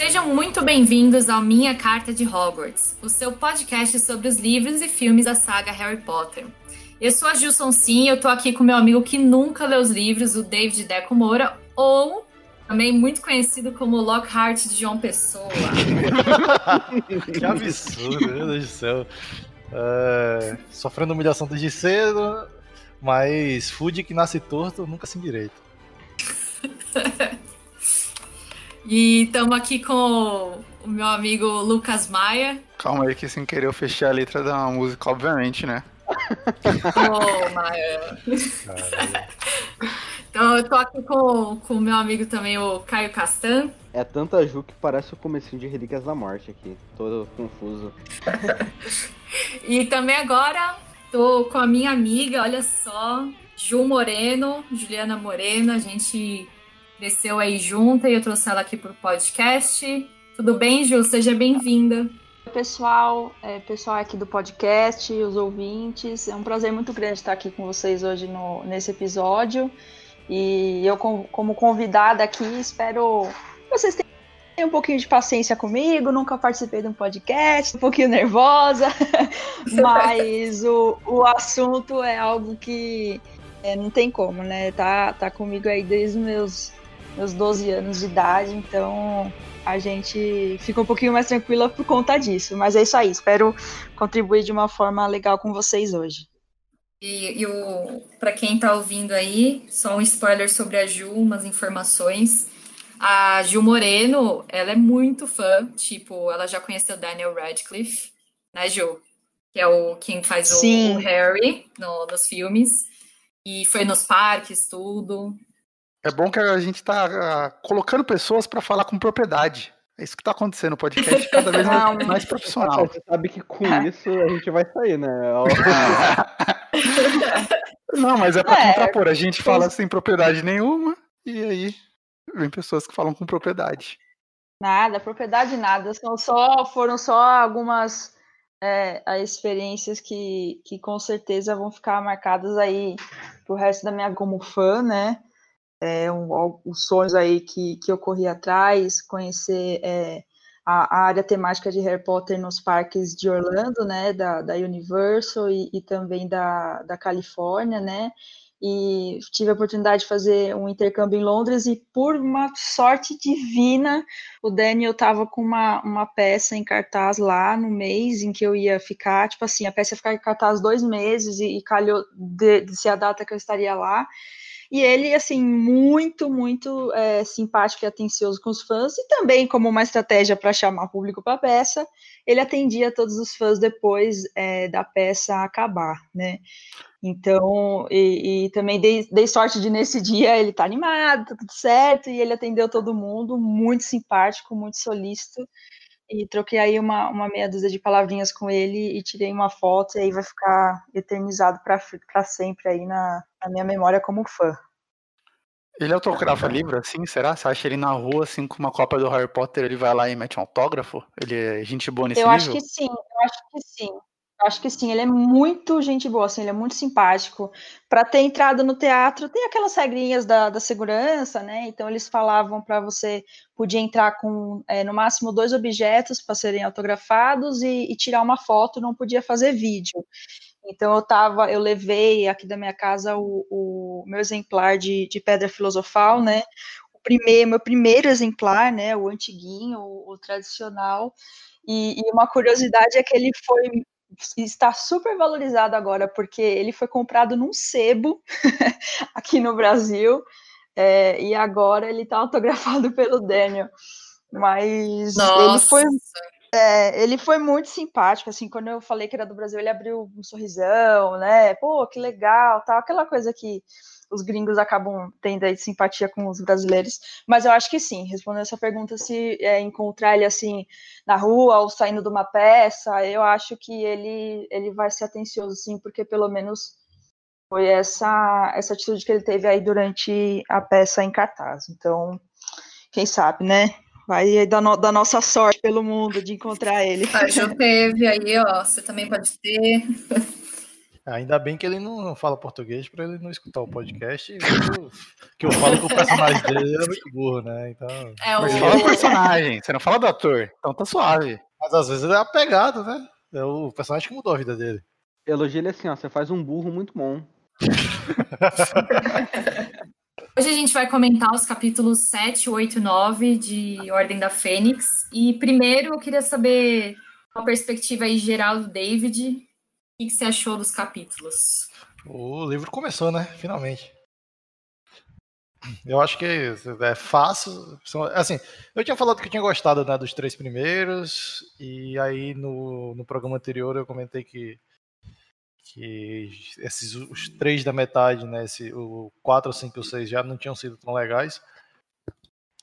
Sejam muito bem-vindos ao Minha Carta de Hogwarts, o seu podcast sobre os livros e filmes da saga Harry Potter. Eu sou a Gilson Sim, eu tô aqui com meu amigo que nunca leu os livros, o David Deco Moura, ou também muito conhecido como Lockhart de João Pessoa. que absurdo, meu Deus do céu. É, sofrendo humilhação desde cedo, mas food que nasce torto nunca se endireita. e estamos aqui com o meu amigo Lucas Maia. Calma aí que sem querer eu fechei a letra da música, obviamente, né? oh, Maia. então eu tô aqui com o meu amigo também, o Caio Castan. É tanta Ju que parece o comecinho de Relíquias da Morte aqui. Todo confuso. e também agora tô com a minha amiga, olha só, Ju Moreno, Juliana Moreno. A gente cresceu aí junta e eu trouxe ela aqui pro podcast. Tudo bem, Ju? Seja bem-vinda. Pessoal, é, pessoal aqui do podcast, os ouvintes, é um prazer muito grande estar aqui com vocês hoje no, nesse episódio. E eu, como convidada aqui, espero que vocês tenham um pouquinho de paciência comigo. Nunca participei de um podcast, um pouquinho nervosa, mas o, o assunto é algo que é, não tem como, né? Tá, tá comigo aí desde os meus, meus 12 anos de idade, então a gente fica um pouquinho mais tranquila por conta disso. Mas é isso aí, espero contribuir de uma forma legal com vocês hoje. E, e para quem está ouvindo aí, só um spoiler sobre a Ju, umas informações. A Gil Moreno, ela é muito fã, tipo, ela já conheceu Daniel Radcliffe, né, Ju? Que é o quem faz o, o Harry no, nos filmes. E foi nos parques, tudo. É bom que a gente está ah, colocando pessoas para falar com propriedade. É isso que está acontecendo no podcast, cada vez mais, mais profissional. Você sabe que com isso a gente vai sair, né? Não, mas é para é, contrapor. A gente fala sem propriedade nenhuma e aí vem pessoas que falam com propriedade. Nada, propriedade nada. São só, foram só algumas é, experiências que, que com certeza vão ficar marcadas aí pro resto da minha como fã, né? É, um, os sonhos aí que, que eu corri atrás, conhecer é, a, a, área temática de Harry Potter nos parques de Orlando, né, da, da Universal e, e também da, da Califórnia, né, e tive a oportunidade de fazer um intercâmbio em Londres e por uma sorte divina o Daniel estava com uma, uma peça em cartaz lá no mês em que eu ia ficar, tipo assim, a peça ia ficar em cartaz dois meses e, e calhou de, de ser a data que eu estaria lá e ele, assim, muito, muito é, simpático e atencioso com os fãs, e também como uma estratégia para chamar público para a peça, ele atendia todos os fãs depois é, da peça acabar, né? Então, e, e também dei, dei, sorte de nesse dia ele tá animado, tá tudo certo, e ele atendeu todo mundo, muito simpático, muito solícito, e troquei aí uma, uma meia dúzia de palavrinhas com ele e tirei uma foto, e aí vai ficar eternizado para sempre aí na, na minha memória como fã. Ele autografa livro assim, será? Você acha ele na rua, assim, com uma cópia do Harry Potter, ele vai lá e mete um autógrafo? Ele é gente boa nesse eu nível? Eu acho que sim, eu acho que sim. Acho que sim, ele é muito gente boa, assim, ele é muito simpático. Para ter entrado no teatro, tem aquelas regrinhas da, da segurança, né? Então eles falavam para você podia entrar com é, no máximo dois objetos para serem autografados e, e, tirar uma foto, não podia fazer vídeo. Então eu tava, eu levei aqui da minha casa o, o meu exemplar de, de pedra filosofal, né? O primeiro, meu primeiro exemplar, né? O antiguinho, o, o tradicional. E, e, uma curiosidade é que ele foi está super valorizado agora, porque ele foi comprado num sebo aqui no Brasil, é, e agora ele está autografado pelo Daniel. Mas Nossa. ele foi. É, ele foi muito simpático, assim, quando eu falei que era do Brasil, ele abriu um sorrisão, né? Pô, que legal, tal, aquela coisa que os gringos acabam tendo aí simpatia com os brasileiros, mas eu acho que sim, respondendo essa pergunta, se é, encontrar ele assim na rua ou saindo de uma peça, eu acho que ele, ele vai ser atencioso, sim, porque pelo menos foi essa, essa atitude que ele teve aí durante a peça em cartaz. Então, quem sabe, né? Vai dar no, da nossa sorte pelo mundo de encontrar ele. Ah, Já teve aí, ó, você também pode ter. Ainda bem que ele não fala português para ele não escutar o podcast. Eu, que eu falo que o personagem dele é muito burro, né? Então. É o... Mas fala o personagem, você não fala do ator, então tá suave. Mas às vezes ele é apegado, né? É o personagem que mudou a vida dele. Elogia ele assim, ó. Você faz um burro muito bom. Hoje a gente vai comentar os capítulos 7, 8 e 9 de Ordem da Fênix. E primeiro eu queria saber uma perspectiva aí geral do David. O que você achou dos capítulos? O livro começou, né? Finalmente. Eu acho que é fácil. Assim, eu tinha falado que eu tinha gostado né, dos três primeiros, e aí no, no programa anterior eu comentei que, que esses os três da metade, né? Esse, o 4, o 5 e o 6 já não tinham sido tão legais.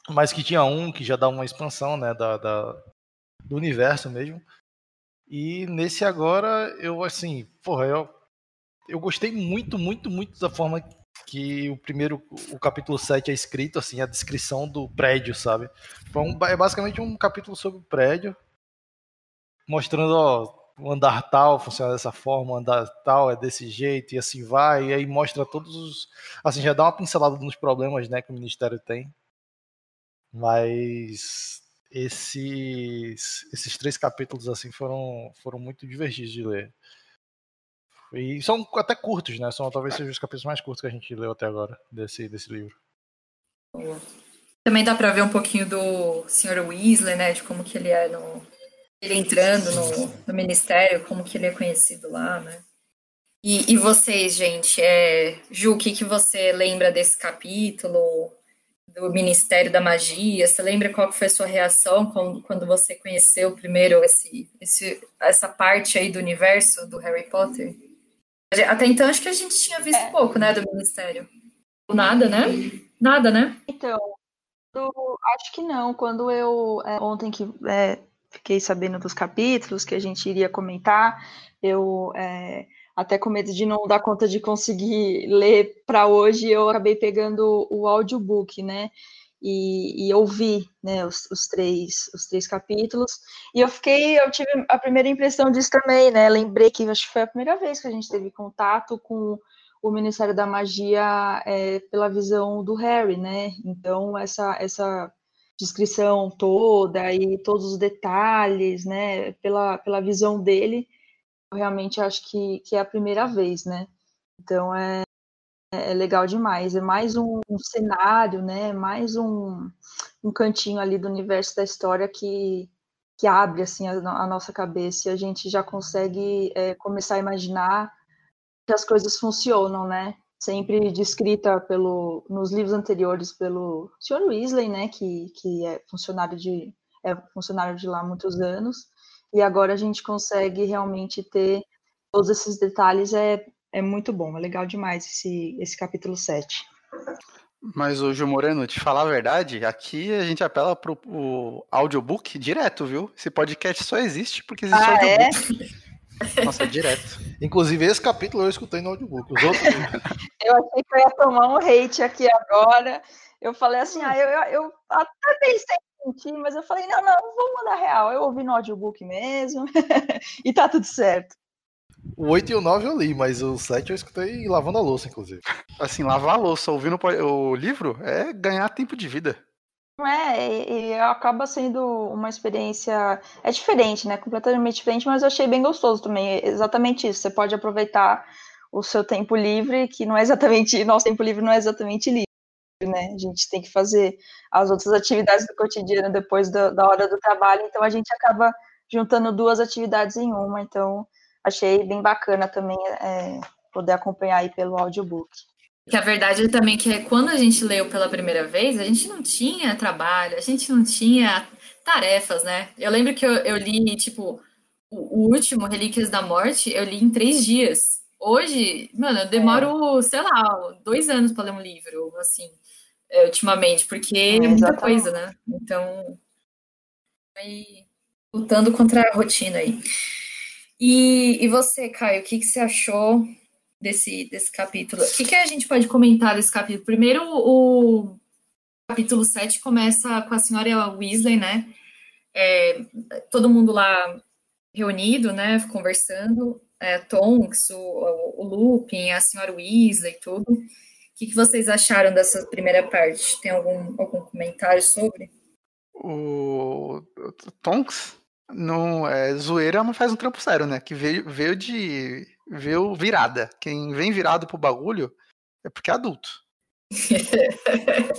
Mas que tinha um que já dá uma expansão né, da, da- do universo mesmo. E nesse agora, eu assim, porra, eu, eu gostei muito, muito, muito da forma que o primeiro, o capítulo 7 é escrito, assim, a descrição do prédio, sabe? É basicamente um capítulo sobre o prédio, mostrando, ó, o andar tal funciona dessa forma, o andar tal é desse jeito, e assim vai, e aí mostra todos os. Assim, já dá uma pincelada nos problemas, né, que o Ministério tem. Mas esses, esses três capítulos, assim, foram, foram muito divertidos de ler. E são até curtos, né? São talvez sejam os capítulos mais curtos que a gente leu até agora desse, desse livro. Também dá pra ver um pouquinho do Sr. Weasley, né? De como que ele é no. Ele entrando no, no ministério, como que ele é conhecido lá, né? E, e vocês, gente? É, Ju, o que, que você lembra desse capítulo? Do Ministério da Magia? Você lembra qual foi a sua reação quando, quando você conheceu primeiro esse, esse, essa parte aí do universo do Harry Potter? Até então, acho que a gente tinha visto pouco, né, do Ministério. Nada, né? Nada, né? Então, eu acho que não. Quando eu, é, ontem que é, fiquei sabendo dos capítulos que a gente iria comentar, eu, é, até com medo de não dar conta de conseguir ler para hoje, eu acabei pegando o audiobook, né? E, e ouvi né, os, os, três, os três capítulos. E eu fiquei, eu tive a primeira impressão disso também, né? Lembrei que acho que foi a primeira vez que a gente teve contato com o Ministério da Magia é, pela visão do Harry, né? Então, essa, essa descrição toda e todos os detalhes, né? Pela, pela visão dele, realmente acho que, que é a primeira vez, né? Então, é, é legal demais. É mais um, um cenário, né? Mais um, um cantinho ali do universo da história que, que abre, assim, a, a nossa cabeça e a gente já consegue é, começar a imaginar que as coisas funcionam, né? Sempre descrita pelo, nos livros anteriores pelo Sr. Weasley, né? Que, que é funcionário de é funcionário de lá há muitos anos e agora a gente consegue realmente ter todos esses detalhes é, é muito bom, é legal demais esse, esse capítulo 7. Mas o Gil Moreno, te falar a verdade, aqui a gente apela pro o audiobook direto, viu? Esse podcast só existe porque existe ah, audiobook. É? Nossa, direto. Inclusive, esse capítulo eu escutei no audiobook. Os outros... eu achei que eu ia tomar um hate aqui agora. Eu falei assim, ah, eu, eu, eu até pensei em mentir, mas eu falei, não, não, vou mandar real. Eu ouvi no audiobook mesmo e tá tudo certo. O 8 e o 9 eu li, mas o 7 eu escutei lavando a louça, inclusive. Assim, lavar a louça ouvindo o livro é ganhar tempo de vida. É, e, e acaba sendo uma experiência. É diferente, né? Completamente diferente, mas eu achei bem gostoso também. É exatamente isso. Você pode aproveitar o seu tempo livre, que não é exatamente. Nosso tempo livre não é exatamente livre, né? A gente tem que fazer as outras atividades do cotidiano depois da, da hora do trabalho, então a gente acaba juntando duas atividades em uma. Então, achei bem bacana também é, poder acompanhar aí pelo audiobook. Que a verdade é também que quando a gente leu pela primeira vez, a gente não tinha trabalho, a gente não tinha tarefas, né? Eu lembro que eu, eu li, tipo, o, o, último, Relíquias da Morte, eu li em três dias. Hoje, mano, eu demoro, é. sei lá, dois anos para ler um livro, assim, ultimamente, porque é, é muita coisa, né? Então, aí, lutando contra a rotina aí. E, e você, Caio, o que, que você achou desse, desse capítulo? O que, que a gente pode comentar desse capítulo? Primeiro, o capítulo 7 começa com a senhora Weasley, né? É, todo mundo lá reunido, né? Conversando. é, Tonks, o, o Lupin, a senhora Weasley e tudo. O que, que vocês acharam dessa primeira parte? Tem algum, algum comentário sobre? O, o Tonks não é zoeira, mas faz um trampo sério, né? Que veio, veio de. veio virada. Quem vem virado pro bagulho é porque é adulto.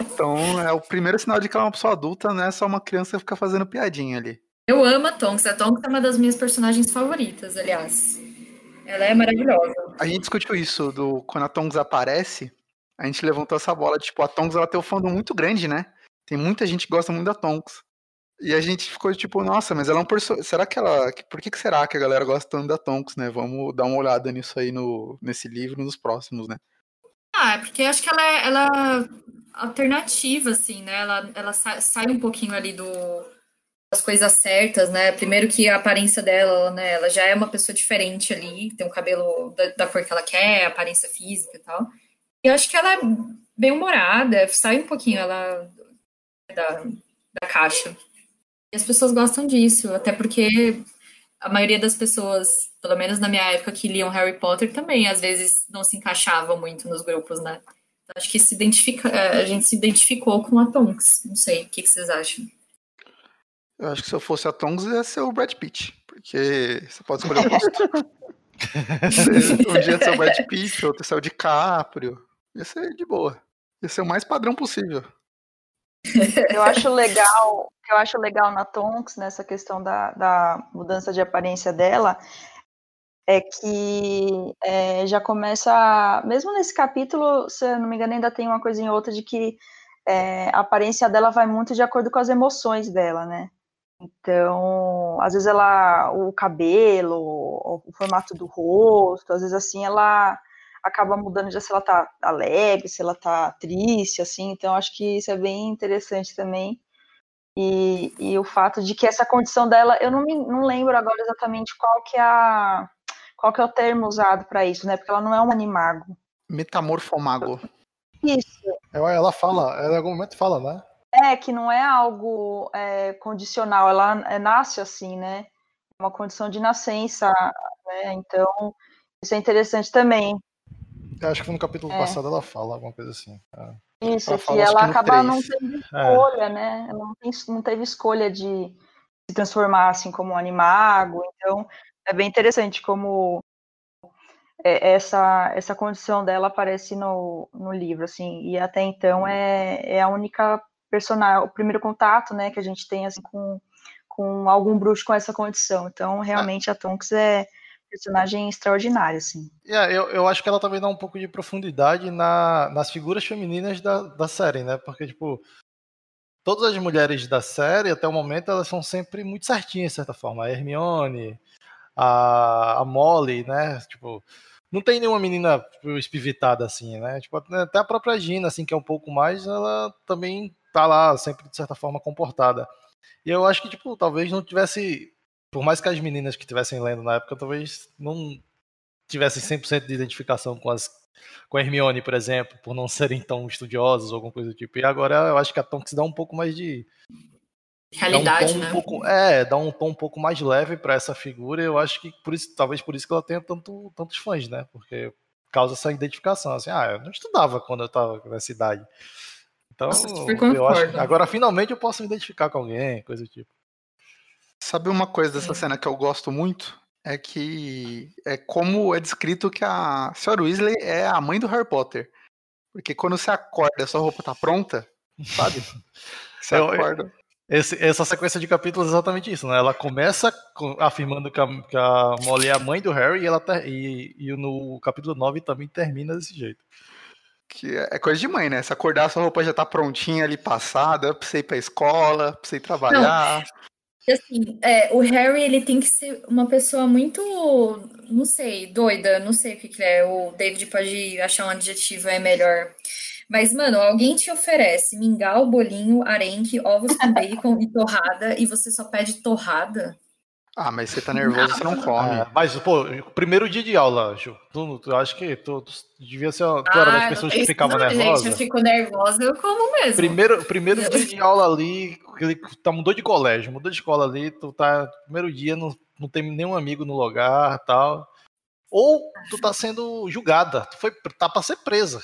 então é o primeiro sinal de que ela é uma pessoa adulta, não é só uma criança ficar fazendo piadinha ali. Eu amo a Tonks. A Tonks é uma das minhas personagens favoritas, aliás. Ela é maravilhosa. A gente discutiu isso do quando a Tonks aparece, a gente levantou essa bola, tipo, a Tonks ela tem um fandom muito grande, né? Tem muita gente que gosta muito da Tonks. E a gente ficou tipo, nossa, mas ela é um personagem. Será que ela. Por que, que será que a galera gosta tanto da Tonks, né? Vamos dar uma olhada nisso aí no, nesse livro nos próximos, né? Ah, é porque acho que ela é, ela é alternativa, assim, né? Ela, ela sai, sai um pouquinho ali do, das coisas certas, né? Primeiro que a aparência dela, né? Ela já é uma pessoa diferente ali, tem o cabelo da, da cor que ela quer, aparência física e tal. E eu acho que ela é bem humorada, sai um pouquinho ela da, da caixa. E as pessoas gostam disso, até porque a maioria das pessoas, pelo menos na minha época, que liam Harry Potter também, às vezes não se encaixavam muito nos grupos, né? Então, acho que se identifica, a gente se identificou com a Tonks. Não sei, o que, que vocês acham? Eu acho que se eu fosse a Tonks, ia ser o Brad Pitt, porque você pode escolher o rosto. um dia ser o Brad Pitt, outro ser o DiCaprio. Ia ser de boa. Ia ser o mais padrão possível. Eu acho legal, eu acho legal na Tonks, nessa questão da, da mudança de aparência dela, é que é, já começa, mesmo nesse capítulo, se eu não me engano, ainda tem uma coisinha ou outra de que é, a aparência dela vai muito de acordo com as emoções dela, né? Então, às vezes ela, o cabelo, o formato do rosto, às vezes assim, ela acaba mudando já se ela tá alegre, se ela tá triste, assim, então acho que isso é bem interessante também. E, e o fato de que essa condição dela, eu não, me, não lembro agora exatamente qual que é a qual que é o termo usado para isso, né? Porque ela não é um animago. Metamorfomago. Isso. Ela fala, ela em algum momento fala, né? É, que não é algo é, condicional, ela é, nasce assim, né? É uma condição de nascença, né? Então, isso é interessante também. Eu acho que no capítulo é. passado ela fala alguma coisa assim. É. Isso, ela que fala, ela acaba 3. não tendo é. escolha, né? Ela não, tem, não teve escolha de se transformar assim como um animago, então é bem interessante como é, essa, essa condição dela aparece no, no livro, assim, e até então é, é a única personagem, o primeiro contato, né, que a gente tem, assim, com, com algum bruxo com essa condição. Então, realmente, a Tonks é personagem extraordinário, assim. Yeah, eu, eu acho que ela também dá um pouco de profundidade na, nas figuras femininas da, da série, né, porque, tipo, todas as mulheres da série, até o momento, elas são sempre muito certinhas, de certa forma. A Hermione, a, a Molly, né, tipo não tem nenhuma menina tipo, espivitada assim, né? Tipo, até a própria Gina, assim, que é um pouco mais, ela também tá lá sempre de certa forma comportada. E eu acho que, tipo, talvez não tivesse, por mais que as meninas que estivessem lendo na época, talvez não tivessem 100% de identificação com as com a Hermione, por exemplo, por não serem tão estudiosas ou alguma coisa do tipo. E agora eu acho que a Tonks dá um pouco mais de realidade, um né? Um pouco, é, dá um tom um pouco mais leve para essa figura. Eu acho que por isso, talvez por isso que ela tenha tanto, tantos fãs, né? Porque causa essa identificação, assim, ah, eu não estudava quando eu estava nessa idade. Então, Nossa, eu acho, agora finalmente eu posso me identificar com alguém, coisa do tipo. Sabe uma coisa dessa cena que eu gosto muito? É que é como é descrito que a Sra. Weasley é a mãe do Harry Potter. Porque quando você acorda, sua roupa tá pronta, sabe? Você eu, acorda. Esse, essa sequência de capítulos é exatamente isso, né? Ela começa com, afirmando que a, que a, Molly é a mãe do Harry e, ela ter, e, e, no capítulo 9 também termina desse jeito. Que é, é coisa de mãe, né? Se acordar, sua roupa já tá prontinha ali passada, pra você ir pra escola, pra você ir trabalhar. Assim, é, o Harry, ele tem que ser uma pessoa muito, não sei, doida, não sei o que, que é. O David pode achar um adjetivo é melhor. Mas, mano, alguém te oferece mingau, bolinho, arenque, ovos com bacon e torrada, e você só pede torrada? Ah, mas você tá nervoso, você não come. É, mas, pô, primeiro dia de aula, Ju, tu, tu acho que tu, tu devia ser tu ah, era das pessoas que ficavam nervosas. Gente, eu fico nervosa, eu como mesmo. Primeiro, primeiro dia de aula ali, tá, mudou de colégio, mudou de escola ali, tu tá, primeiro dia, não, não tem nenhum amigo no lugar tal. ou tu tá sendo julgada, tu foi, tá pra ser presa.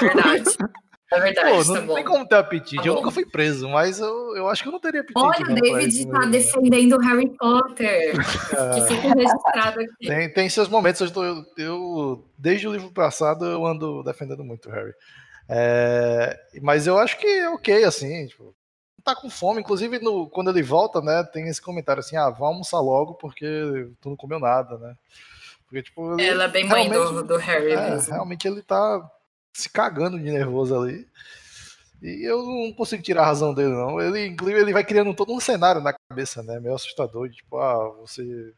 Verdade. É verdade, Pô, tá não bom. tem como ter apetite. Tá eu nunca fui preso, mas eu, eu acho que eu não teria apetite. Olha, o não, pra David tá defendendo Harry Potter. Que fica registrado aqui. Tem, tem seus momentos, eu, tô- eu- eu- desde o livro passado eu ando defendendo muito o Harry. É, mas eu acho que é ok, assim, tipo, tá com fome, inclusive no- quando ele volta, né, tem esse comentário assim, ah, vamos almoçar logo porque tu não comeu nada, né? Porque, tipo, ele- Ela é bem mãe do, do Harry é, mesmo. realmente ele tá se cagando de nervoso ali. E eu não consigo tirar a razão dele, não. Ele, inclusive, ele vai criando todo um cenário na cabeça, né? Meio assustador. Tipo, ah, você.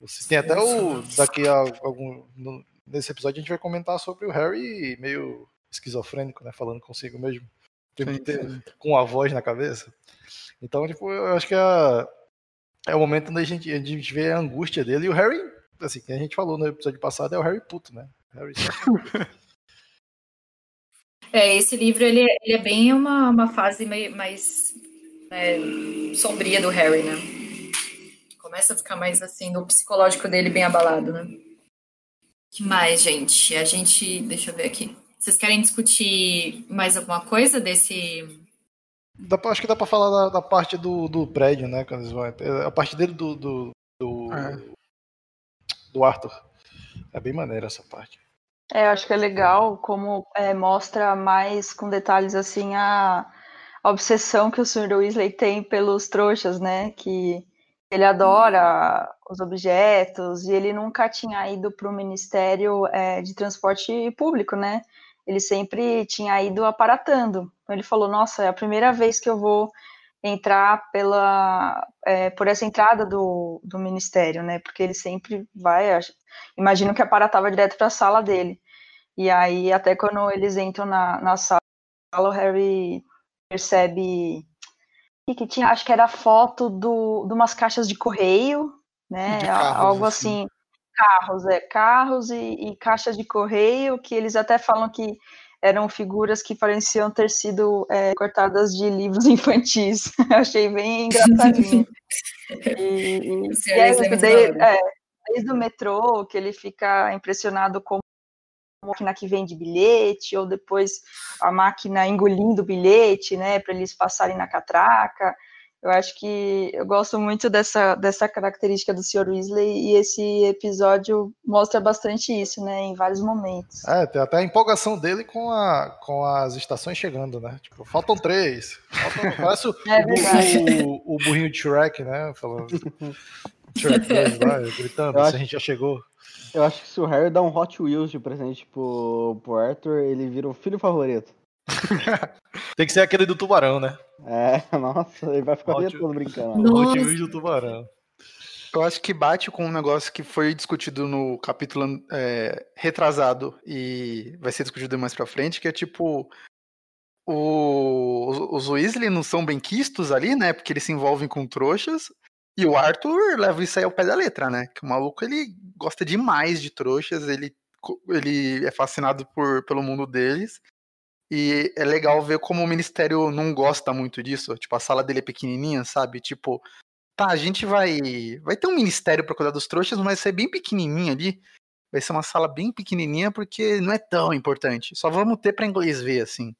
Você tem até o. Daqui a algum. no- nesse episódio a gente vai comentar sobre o Harry meio esquizofrênico, né? Falando consigo mesmo. Sim, Com a voz na cabeça. Então, tipo, eu acho que é, é o momento onde a gente, a gente vê a angústia dele. E o Harry, assim, que a gente falou no episódio passado, é o Harry puto, né? Harry É, esse livro ele, é- ele é bem uma, uma fase meio, mais né, sombria do Harry, né? Começa a ficar mais assim, no psicológico dele bem abalado, né? que mais, gente? A gente. Deixa eu ver aqui. Vocês querem discutir mais alguma coisa desse. Dá pra- acho que dá pra falar da, da parte do, do prédio, né? Quando eles vão, a parte dele do, do, do, É. do Arthur. É bem maneira essa parte. É, acho que é legal como é, mostra mais com detalhes assim a, a obsessão que o Sr. Weasley tem pelos trouxas, né? Que ele adora os objetos e ele nunca tinha ido para o Ministério é, de Transporte Público, né? Ele sempre tinha ido aparatando. Então ele falou: Nossa, é a primeira vez que eu vou entrar pela é, por essa entrada do, do ministério, né? Porque ele sempre vai, acho- imagino que aparatava direto para a sala dele. E aí, até quando eles entram na, na sala, o Harry percebe o que, que tinha, acho que era foto do, de umas caixas de correio, né? De a- carros, Algo assim. assim. Carros, é, carros e, e caixas de correio, que eles até falam que eram figuras que pareciam ter sido é, cortadas de livros infantis. Achei bem engraçadinho. E, e, e é desde, hora. é, desde o metrô, que ele fica impressionado com a máquina que vende bilhete, ou depois a máquina engolindo o bilhete, né, para eles passarem na catraca. Eu acho que eu gosto muito dessa, dessa característica do Sr. Weasley e esse episódio mostra bastante isso, né, em vários momentos. É, tem até a empolgação dele com, a, com as estações chegando, né? Tipo, faltam três. Faltam, parece o, É o verdade. o, o burrinho de Shrek, né? Falando. Shrek 2 lá, gritando, se a gente já chegou. Eu acho que se o Harry dá um Hot Wheels de presente pro, pro Arthur, ele vira o filho favorito. Tem que ser aquele do tubarão, né? É, nossa, ele vai ficar o dia todo brincando. O Nossa. Do tubarão. Eu acho que bate com um negócio que foi discutido no capítulo é, retrasado e vai ser discutido mais pra frente, que é tipo. o- os, os Weasley não são bem quistos ali, né? Porque eles se envolvem com trouxas. E o Arthur leva isso aí ao pé da letra, né? Que o maluco ele gosta demais de trouxas, ele, ele é fascinado por, pelo mundo deles. E é legal ver como o ministério não gosta muito disso. Tipo, a sala dele é pequenininha, sabe? Tipo, tá, a gente vai. Vai ter um ministério pra cuidar dos trouxas, mas vai ser bem pequenininho ali. Vai ser uma sala bem pequenininha porque não é tão importante. Só vamos ter pra inglês ver, assim.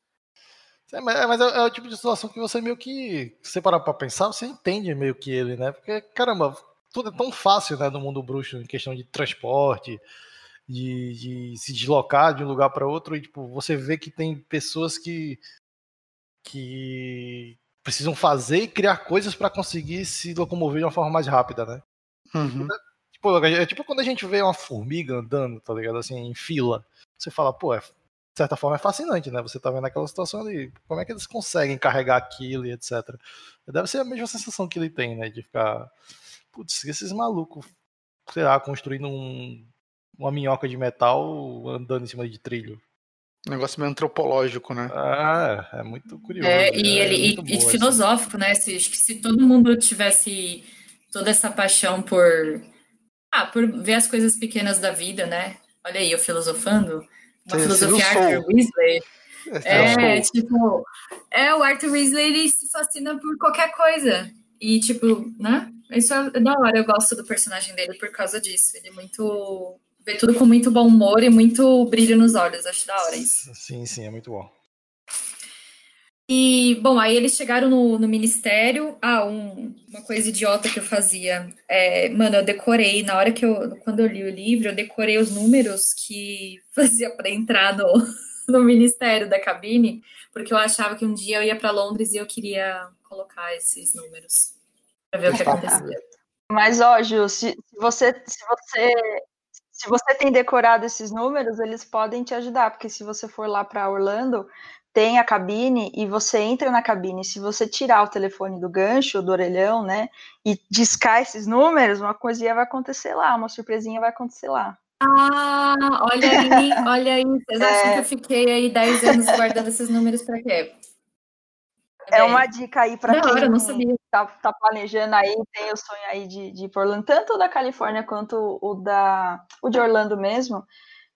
Mas é, mas é- é o tipo de situação que você meio que. Se você parar pra pensar, você entende meio que ele, né? Porque, caramba, tudo é tão fácil, né, no mundo bruxo, em questão de transporte, de, de se deslocar de um lugar para outro, e tipo, você vê que tem pessoas que. que precisam fazer e criar coisas para conseguir se locomover de uma forma mais rápida, né? Uhum. Tipo, é tipo quando a gente vê uma formiga andando, tá ligado? Assim, em fila. Você fala, pô, é, de certa forma é fascinante, né? Você tá vendo aquela situação ali, como é que eles conseguem carregar aquilo e etc. Deve ser a mesma sensação que ele tem, né? De ficar, putz, esses malucos, sei lá, construindo um, uma minhoca de metal andando em cima de trilho. Negócio meio antropológico, né? Ah, é muito curioso. É, né? e ele e, muito e boa essa- filosófico, né? Se, acho que se todo mundo tivesse toda essa paixão por ah, por ver as coisas pequenas da vida, né? Olha aí, eu filosofando. Uma você filosofia? Arthur Weasley. É, é tipo, é, o Arthur Weasley ele se fascina por qualquer coisa. E, tipo, né? Isso é da hora, eu gosto do personagem dele por causa disso. Ele é muito. Vê tudo com muito bom humor e muito brilho nos olhos. Acho da hora isso. Sim, sim, é muito bom. E, bom, aí eles chegaram no, no ministério. Ah, um- uma coisa idiota que eu fazia. É, mano, eu decorei, na hora que eu. Quando eu li o livro, eu decorei os números que fazia pra entrar no, no ministério da cabine, porque eu achava que um dia eu ia pra Londres e eu queria colocar esses números pra ver o que acontecia. Mas, ó, Ju, se, se você, se você se você tem decorado esses números, eles podem te ajudar, porque se você for lá para Orlando, tem a cabine e você entra na cabine. Se você tirar o telefone do gancho, do orelhão, né, e discar esses números, uma coisinha vai acontecer lá, uma surpresinha vai acontecer lá. Ah, olha aí, olha aí. Vocês acham É. que eu fiquei aí 10 anos guardando esses números pra quê? É uma dica aí para quem hora, não sabia. tá, tá planejando aí, tem o sonho aí de, de ir para Orlando, tanto o da Califórnia quanto o da o de Orlando mesmo,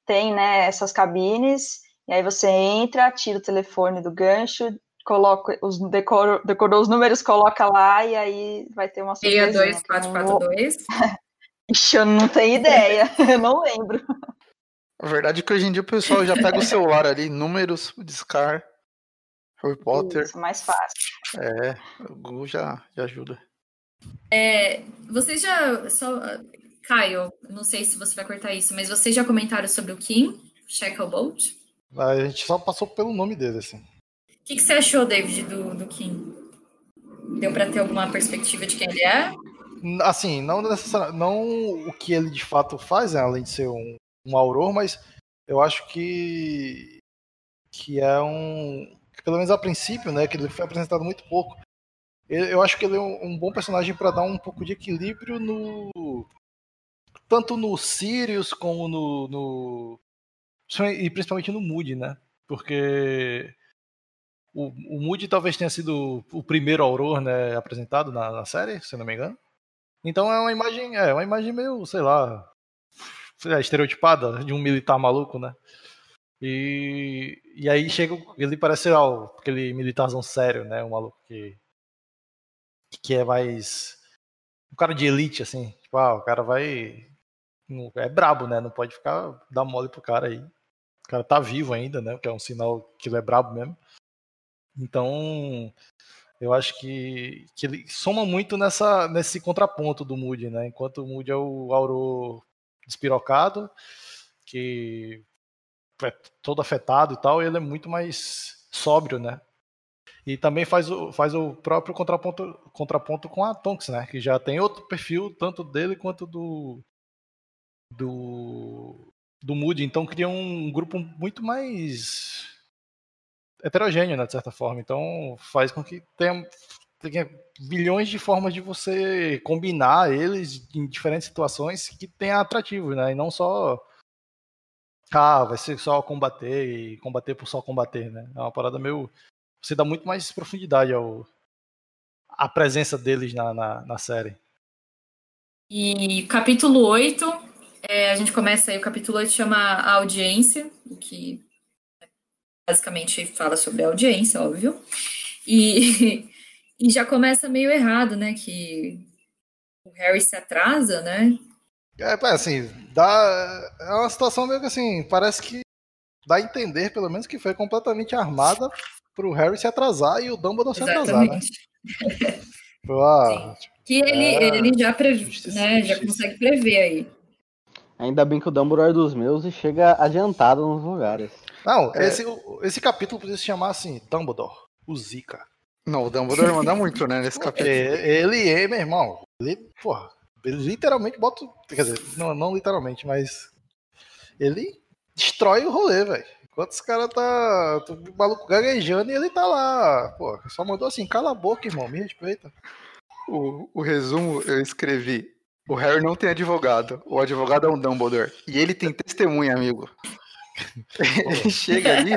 tem, né, essas cabines, e aí você entra, tira o telefone do gancho, coloca os decorou, decorou os números, coloca lá e aí vai ter uma vou- 62442. Ixi, eu não tenho ideia, eu não lembro. A verdade é que hoje em dia o pessoal já pega o celular ali, números, discar, Harry Potter. Isso, mais fácil. É, o Google já, já ajuda. É, vocês já. Só, Caio, não sei se você vai cortar isso, mas vocês já comentaram sobre o Kim, Shacklebolt? A gente só passou pelo nome dele, assim. O que, que você achou, David, do, do Kim? Deu pra ter alguma perspectiva de quem ele é? Assim, não necessariamente, não o que ele de fato faz, né, além de ser um, um auror, mas eu acho que que é um, pelo menos a princípio, né, que ele foi apresentado muito pouco. Eu, acho que ele é um, bom personagem para dar um pouco de equilíbrio no tanto no Sirius como no, no e principalmente no Moody, né? Porque o, o Moody talvez tenha sido o primeiro auror, né, apresentado na, na série, se não me engano. Então é uma imagem, é uma imagem meio, sei lá, sei lá, estereotipada de um militar maluco, né? E, e aí chega, ele parece ó, aquele militarzão sério, né? Um maluco que que é mais um cara de elite assim, tipo, ah, o cara vai é brabo, né? Não pode ficar dar mole pro cara aí. O cara tá vivo ainda, né? Que é um sinal que ele é brabo mesmo. Então, eu acho que, que ele soma muito nessa, nesse contraponto do Moody, né? Enquanto o Moody é o Auro despirocado, que todo afetado e tal, ele é muito mais sóbrio, né? E também faz o, faz o próprio contraponto, contraponto com a Tonks, né? Que já tem outro perfil, tanto dele quanto do. do. do Moody. Então cria um grupo muito mais heterogêneo, né, de certa forma. Então faz com que tenha, tenha bilhões de formas de você combinar eles em diferentes situações que tenha atrativo, né? E não só ah, vai ser só combater e combater por só combater, né? É uma parada meio você dá muito mais profundidade ao a presença deles na, na, na série. E capítulo 8, é, a gente começa aí, o capítulo 8 chama a audiência, que basicamente fala sobre a audiência, óbvio. E, e já começa meio errado, né? Que o Harry se atrasa, né? É, assim, dá, é uma situação meio que assim, parece que dá a entender, pelo menos, que foi completamente armada pro Harry se atrasar e o Dumbledore se atrasar, né? Exatamente. Que ele, É, ele já, pre, justiça, né, já consegue prever aí. Ainda bem que o Dumbledore é dos meus e chega adiantado nos lugares. Não, É. esse, esse capítulo podia se chamar assim, Dumbledore, o Zika. Não, o Dumbledore manda muito, né, nesse Porque capítulo. ele é, meu irmão, ele, porra, ele literalmente bota, quer dizer, não, não literalmente, mas ele destrói o rolê, velho. Enquanto os caras tá, o maluco gaguejando e ele tá lá, pô, só mandou assim, cala a boca, irmão, me respeita. O, o resumo eu escrevi. O Harry não tem advogado. O advogado é um Dumbledore. E ele tem testemunha, amigo. Ele chega ali.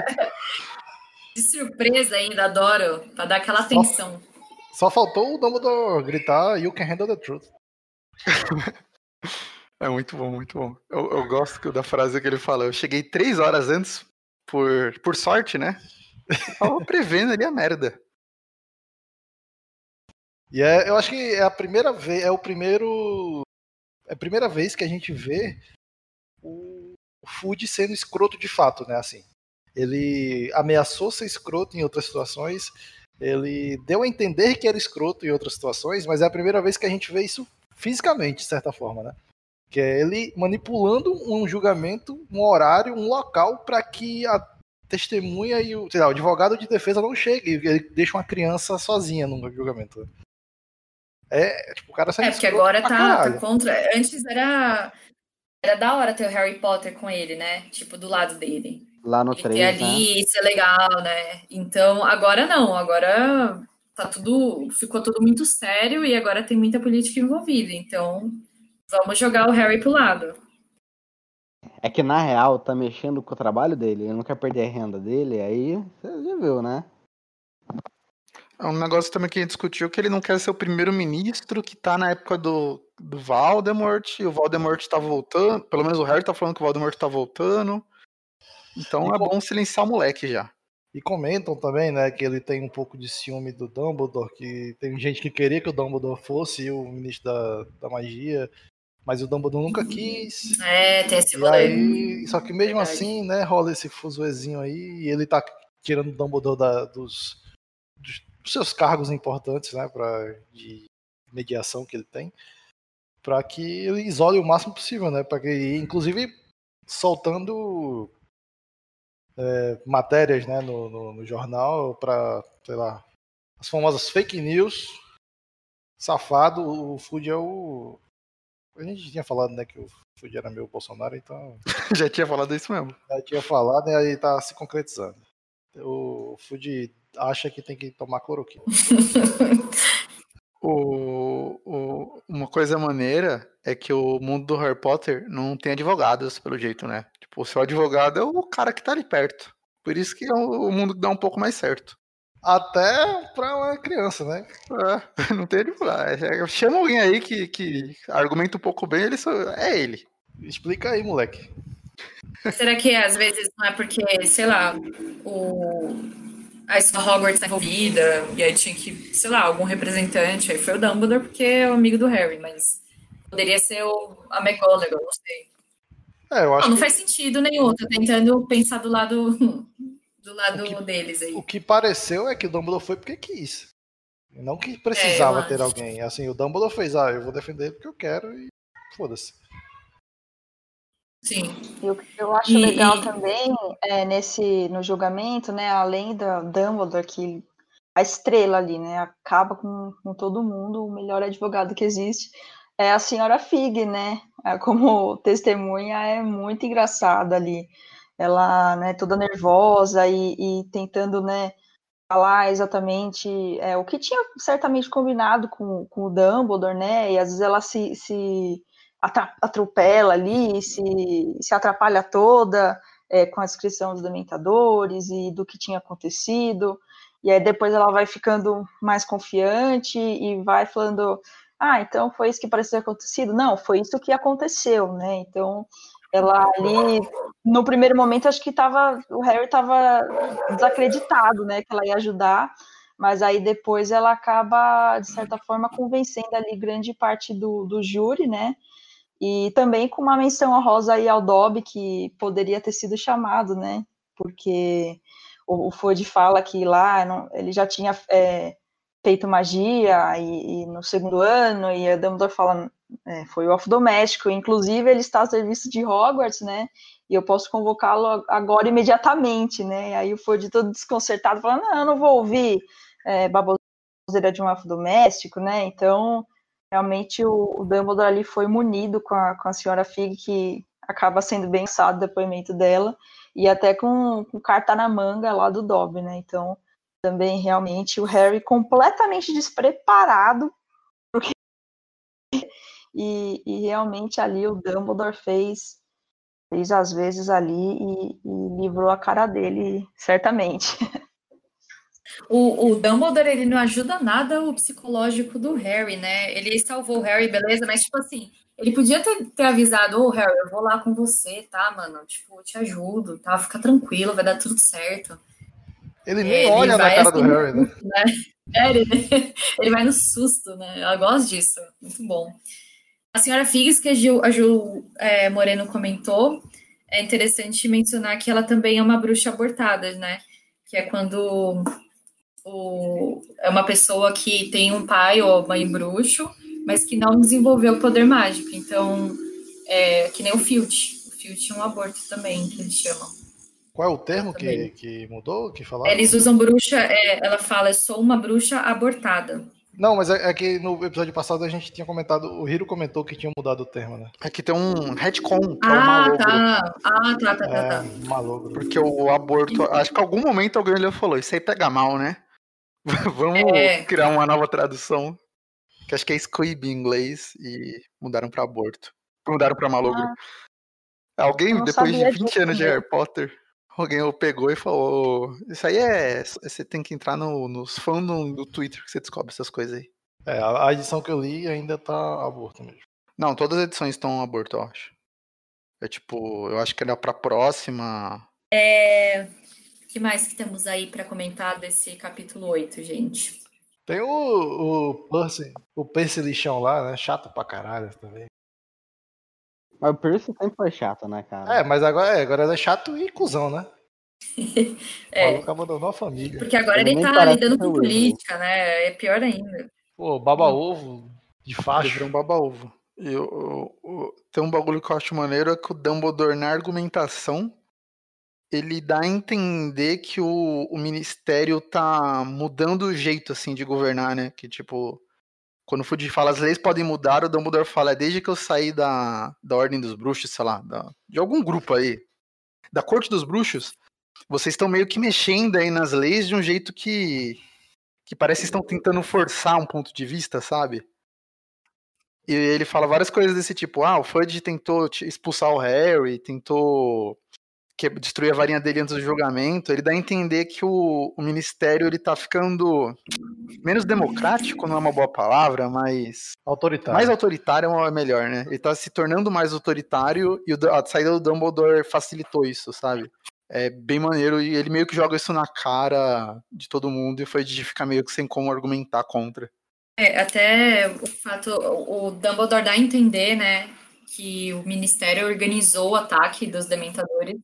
De surpresa ainda, adoro, pra dar aquela atenção. Só faltou o Dumbledore gritar, you can handle the truth. É muito bom, muito bom. Eu, eu gosto da frase que ele fala. Eu cheguei três horas antes, por, por sorte, né? Tava prevendo ali a merda. E é, eu acho que é a primeira vez, é o primeiro. É a primeira vez que a gente vê o Food sendo escroto de fato, né? Assim. Ele ameaçou ser escroto em outras situações. Ele deu a entender que era escroto em outras situações, mas é a primeira vez que a gente vê isso fisicamente, de certa forma, né? Que é ele manipulando um julgamento, um horário, um local para que a testemunha e o, lá, o, advogado de defesa não chegue. Ele deixa uma criança sozinha no julgamento. É, tipo, o cara É, porque agora tá, tá, contra. Antes era. Era da hora ter o Harry Potter com ele, né? Tipo, do lado dele. Lá no 3, ali, né? isso é legal, né? Então, agora não. Agora tá tudo. Ficou tudo muito sério e agora tem muita política envolvida. Então, vamos jogar o Harry pro lado. É que na real tá mexendo com o trabalho dele, ele não quer perder a renda dele, aí você já viu, né? É um negócio também que a gente discutiu que ele não quer ser o primeiro-ministro que tá na época do, do Voldemort, e o Voldemort tá voltando, pelo menos o Harry tá falando que o Voldemort tá voltando. Então e é bom silenciar o moleque já. E comentam também, né, que ele tem um pouco de ciúme do Dumbledore, que tem gente que queria que o Dumbledore fosse o ministro da, da magia, mas o Dumbledore nunca quis. É, tem esse aí, Só que mesmo Verdade. assim, né, rola esse fuzuezinho aí, e ele tá tirando o Dumbledore da, dos, dos seus cargos importantes, né, pra, de mediação que ele tem, para que ele isole o máximo possível, né, para que, inclusive, soltando é, matérias, né, no, no, no jornal para, sei lá, as famosas fake news, safado, o Food é o a gente tinha falado, né, que o Food era meu Bolsonaro, então. Já tinha falado isso mesmo. Já tinha falado e aí tá se concretizando. O Food acha que tem que tomar cloroquina. o, o, uma coisa maneira é que o mundo do Harry Potter não tem advogados, pelo jeito, né? O seu advogado é o cara que tá ali perto. Por isso que é o mundo dá um pouco mais certo. Até pra uma criança, né? É, não tem advogado. É, chama alguém aí que, que argumenta um pouco bem, ele só, é ele. Explica aí, moleque. Será que às vezes não é porque, sei lá, o, a escola Hogwarts tá envolvida, e aí tinha que, sei lá, algum representante, aí foi o Dumbledore porque é o amigo do Harry, mas poderia ser o, a McGonagall, não sei. É, eu acho não, não que... faz sentido nenhum, tô tentando pensar do lado, do lado que, deles aí. O que pareceu é que o Dumbledore foi porque quis. Não que precisava é, ter alguém. Assim, o Dumbledore fez, ah, eu vou defender porque eu quero e foda-se. Sim. Eu, eu acho e, legal e... também é, nesse no julgamento, né? Além da Dumbledore que a estrela ali, né? Acaba com, com todo mundo, o melhor advogado que existe é a senhora Fig, né? É, como testemunha é muito engraçada ali. Ela, né, toda nervosa e, e tentando, né, falar exatamente é, o que tinha certamente combinado com, com o Dumbledore, né? E às vezes ela se, se atropela ali, se, se atrapalha toda é, com a descrição dos dementadores e do que tinha acontecido. E aí depois ela vai ficando mais confiante e vai falando, ah, então foi isso que parecia ter acontecido? Não, foi isso que aconteceu, né? Então ela ali, no primeiro momento, acho que tava, o Harry estava desacreditado, né, que ela ia ajudar, mas aí depois ela acaba, de certa forma, convencendo ali grande parte do, do júri, né, e também com uma menção honrosa aí ao Dobby, que poderia ter sido chamado, né? Porque o, o Ford fala que lá não, ele já tinha é, feito magia e, e, no segundo ano, e a Dumbledore fala, é, foi o off doméstico, inclusive ele está a serviço de Hogwarts, né? E eu posso convocá-lo agora imediatamente, né? E aí o Ford todo desconcertado, falando, não, eu não vou ouvir é, baboseira de um elfo doméstico, né? Então, realmente o, o Dumbledore ali foi munido com a, com a senhora Fig, que acaba sendo bem usado o depoimento dela, e até com, com carta na manga lá do Dobby, né? Então, também realmente o Harry completamente despreparado, porque... e, e realmente ali o Dumbledore fez fez às vezes ali e, e livrou a cara dele, certamente. O, o, Dumbledore, ele não ajuda nada o psicológico do Harry, né? Ele salvou o Harry, beleza, mas, tipo assim, ele podia ter, ter avisado, ô, oh, Harry, eu vou lá com você, tá, mano? Tipo, eu te ajudo, tá? Fica tranquilo, vai dar tudo certo. Ele nem ele olha na cara do Harry, né? né? É, ele, ele vai no susto, né? Ela gosta disso. Muito bom. A senhora Figues, que a Gil, a Gil é, Moreno comentou, é interessante mencionar que ela também é uma bruxa abortada, né? Que é quando o, é uma pessoa que tem um pai ou mãe bruxo, mas que não desenvolveu o poder mágico. Então, é que nem o Filt. O Filt é um aborto também, que eles chamam. Qual é o termo que, que mudou? Que falaram? Eles usam bruxa, é, ela fala, sou uma bruxa abortada. Não, mas é, é, que no episódio passado a gente tinha comentado, o Hiro comentou que tinha mudado o termo, né? Aqui tem um retcon, que ah, é o malogro. Tá. Ah, tá, tá, tá, é, tá. Malogro. Porque o aborto, acho que em algum momento alguém olhou e falou, isso aí pega mal, né? Vamos É. criar uma nova tradução. Que acho que é squib em inglês e mudaram pra aborto. Mudaram pra malogro. Alguém, eu não depois de sabia 20 disso anos de. Harry Potter, alguém pegou e falou: Isso aí é. Você tem que entrar no, nos fandom do Twitter que você descobre essas coisas aí. É, a, a edição que eu li ainda tá aborto mesmo. Não, todas as edições estão aborto, eu acho. É tipo, eu acho que era pra próxima. É, O que mais que temos aí para comentar desse capítulo 8, gente? Tem o, o Percy, o Percy lixão lá, né? Chato pra caralho também. Mas o Percy sempre foi chato, né, cara? É, mas agora, é, agora ele é chato e cuzão, né? O É, maluco abandonou a família. porque agora Ele ele tá lidando com o política, né? É pior ainda. Pô, baba-ovo de virou um baba-ovo. E o- o- o- tem um bagulho que eu acho maneiro é que o Dumbledore, na argumentação, ele dá a entender que o, o ministério tá mudando o jeito, assim, de governar, né? Que, tipo, quando o Fudge fala as leis podem mudar, o Dumbledore fala, é desde que eu saí da, da Ordem dos Bruxos, sei lá, da- de algum grupo aí, da Corte dos Bruxos, vocês estão meio que mexendo aí nas leis de um jeito que, que parece que estão tentando forçar um ponto de vista, sabe? E ele fala várias coisas desse tipo. Ah, o Fudge tentou te- expulsar o Harry, tentou que- destruir a varinha dele antes do julgamento. Ele dá a entender que o, o ministério ele tá ficando menos democrático, não é uma boa palavra, mas Autoritário. mais autoritário é melhor, né? Ele tá se tornando mais autoritário e o a saída do Dumbledore facilitou isso, sabe? É bem maneiro e ele meio que joga isso na cara de todo mundo e foi de ficar meio que sem como argumentar contra. É, até o fato, o o Dumbledore dá a entender, né, que o Ministério organizou o ataque dos Dementadores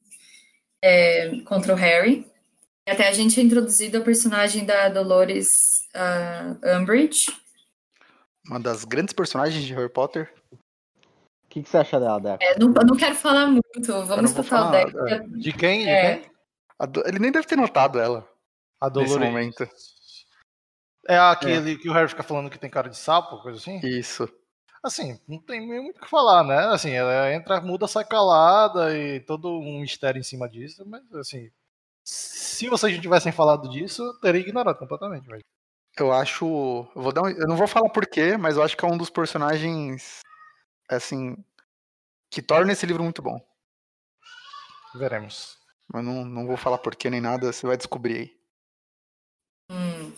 é, contra o Harry. E até a gente é introduzido a personagem da Dolores ah, Umbridge. Uma das grandes personagens de Harry Potter. O que, que você acha dela, Deco? É, não, eu não quero falar muito, vamos escutar o falar Deco. De quem? De É. quem? Do- Ele nem deve ter notado ela. A Nesse Dolores. momento. É aquele que o Harry fica falando que tem cara de sapo, coisa assim? Isso. Assim, não tem meio muito o que falar, né? Assim, ela entra, muda, sai calada e todo um mistério em cima disso, mas assim, se vocês não tivessem falado disso, eu teria ignorado completamente. Mas... Eu acho. Eu, vou dar um- eu não vou falar porquê, mas eu acho que é um dos personagens. Assim. Que torna esse livro muito bom. Veremos. Mas não, não vou falar porquê nem nada, você vai descobrir aí. Hum.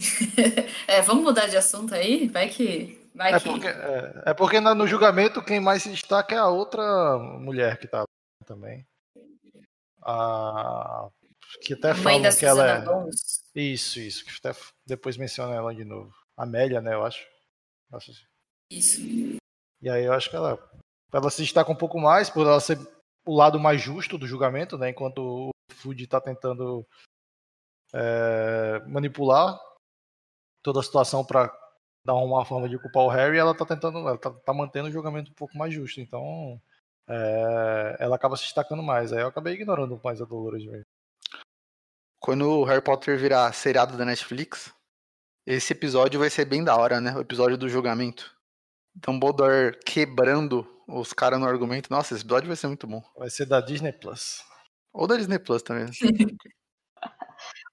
É, vamos mudar de assunto aí? Vai que. Vai É que. porque, é, é porque no julgamento quem mais se destaca é a outra mulher que tá lá também. A... Que até da que ela é. Bones. Isso, isso. Que até depois menciona ela de novo. Amélia, né, eu acho. Acho assim. Isso. E aí eu acho que ela, ela se destaca um pouco mais por ela ser o lado mais justo do julgamento, né? Enquanto o Food está tentando é, manipular toda a situação para dar uma forma de culpar o Harry, ela tá tentando, ela tá, tá mantendo o julgamento um pouco mais justo. Então é, ela acaba se destacando mais. Aí eu acabei ignorando mais a Dolores mesmo. Quando o Harry Potter virar seriado da Netflix, esse episódio vai ser bem da hora, né? O episódio do julgamento. Dumbledore quebrando os caras no argumento. Nossa, esse episódio vai ser muito bom. Vai ser da Disney Plus. Ou da Disney Plus também.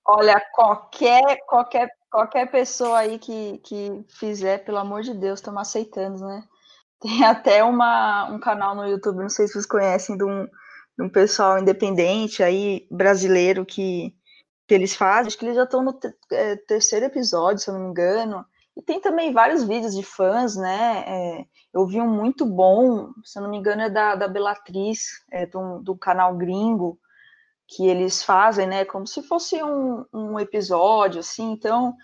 Olha, qualquer, qualquer, qualquer pessoa aí que, que fizer, pelo amor de Deus, estamos aceitando, né? Tem até uma, um canal no YouTube, não sei se vocês conhecem, de um, de um pessoal independente aí, brasileiro, que, que eles fazem. Acho que eles já estão no te- é, terceiro episódio, se eu não me engano. E tem também vários vídeos de fãs, né? É, eu vi um muito bom, se eu não me engano, é da, da Belatriz, é, do, do canal gringo que eles fazem, né, como se fosse um, um episódio, assim, então,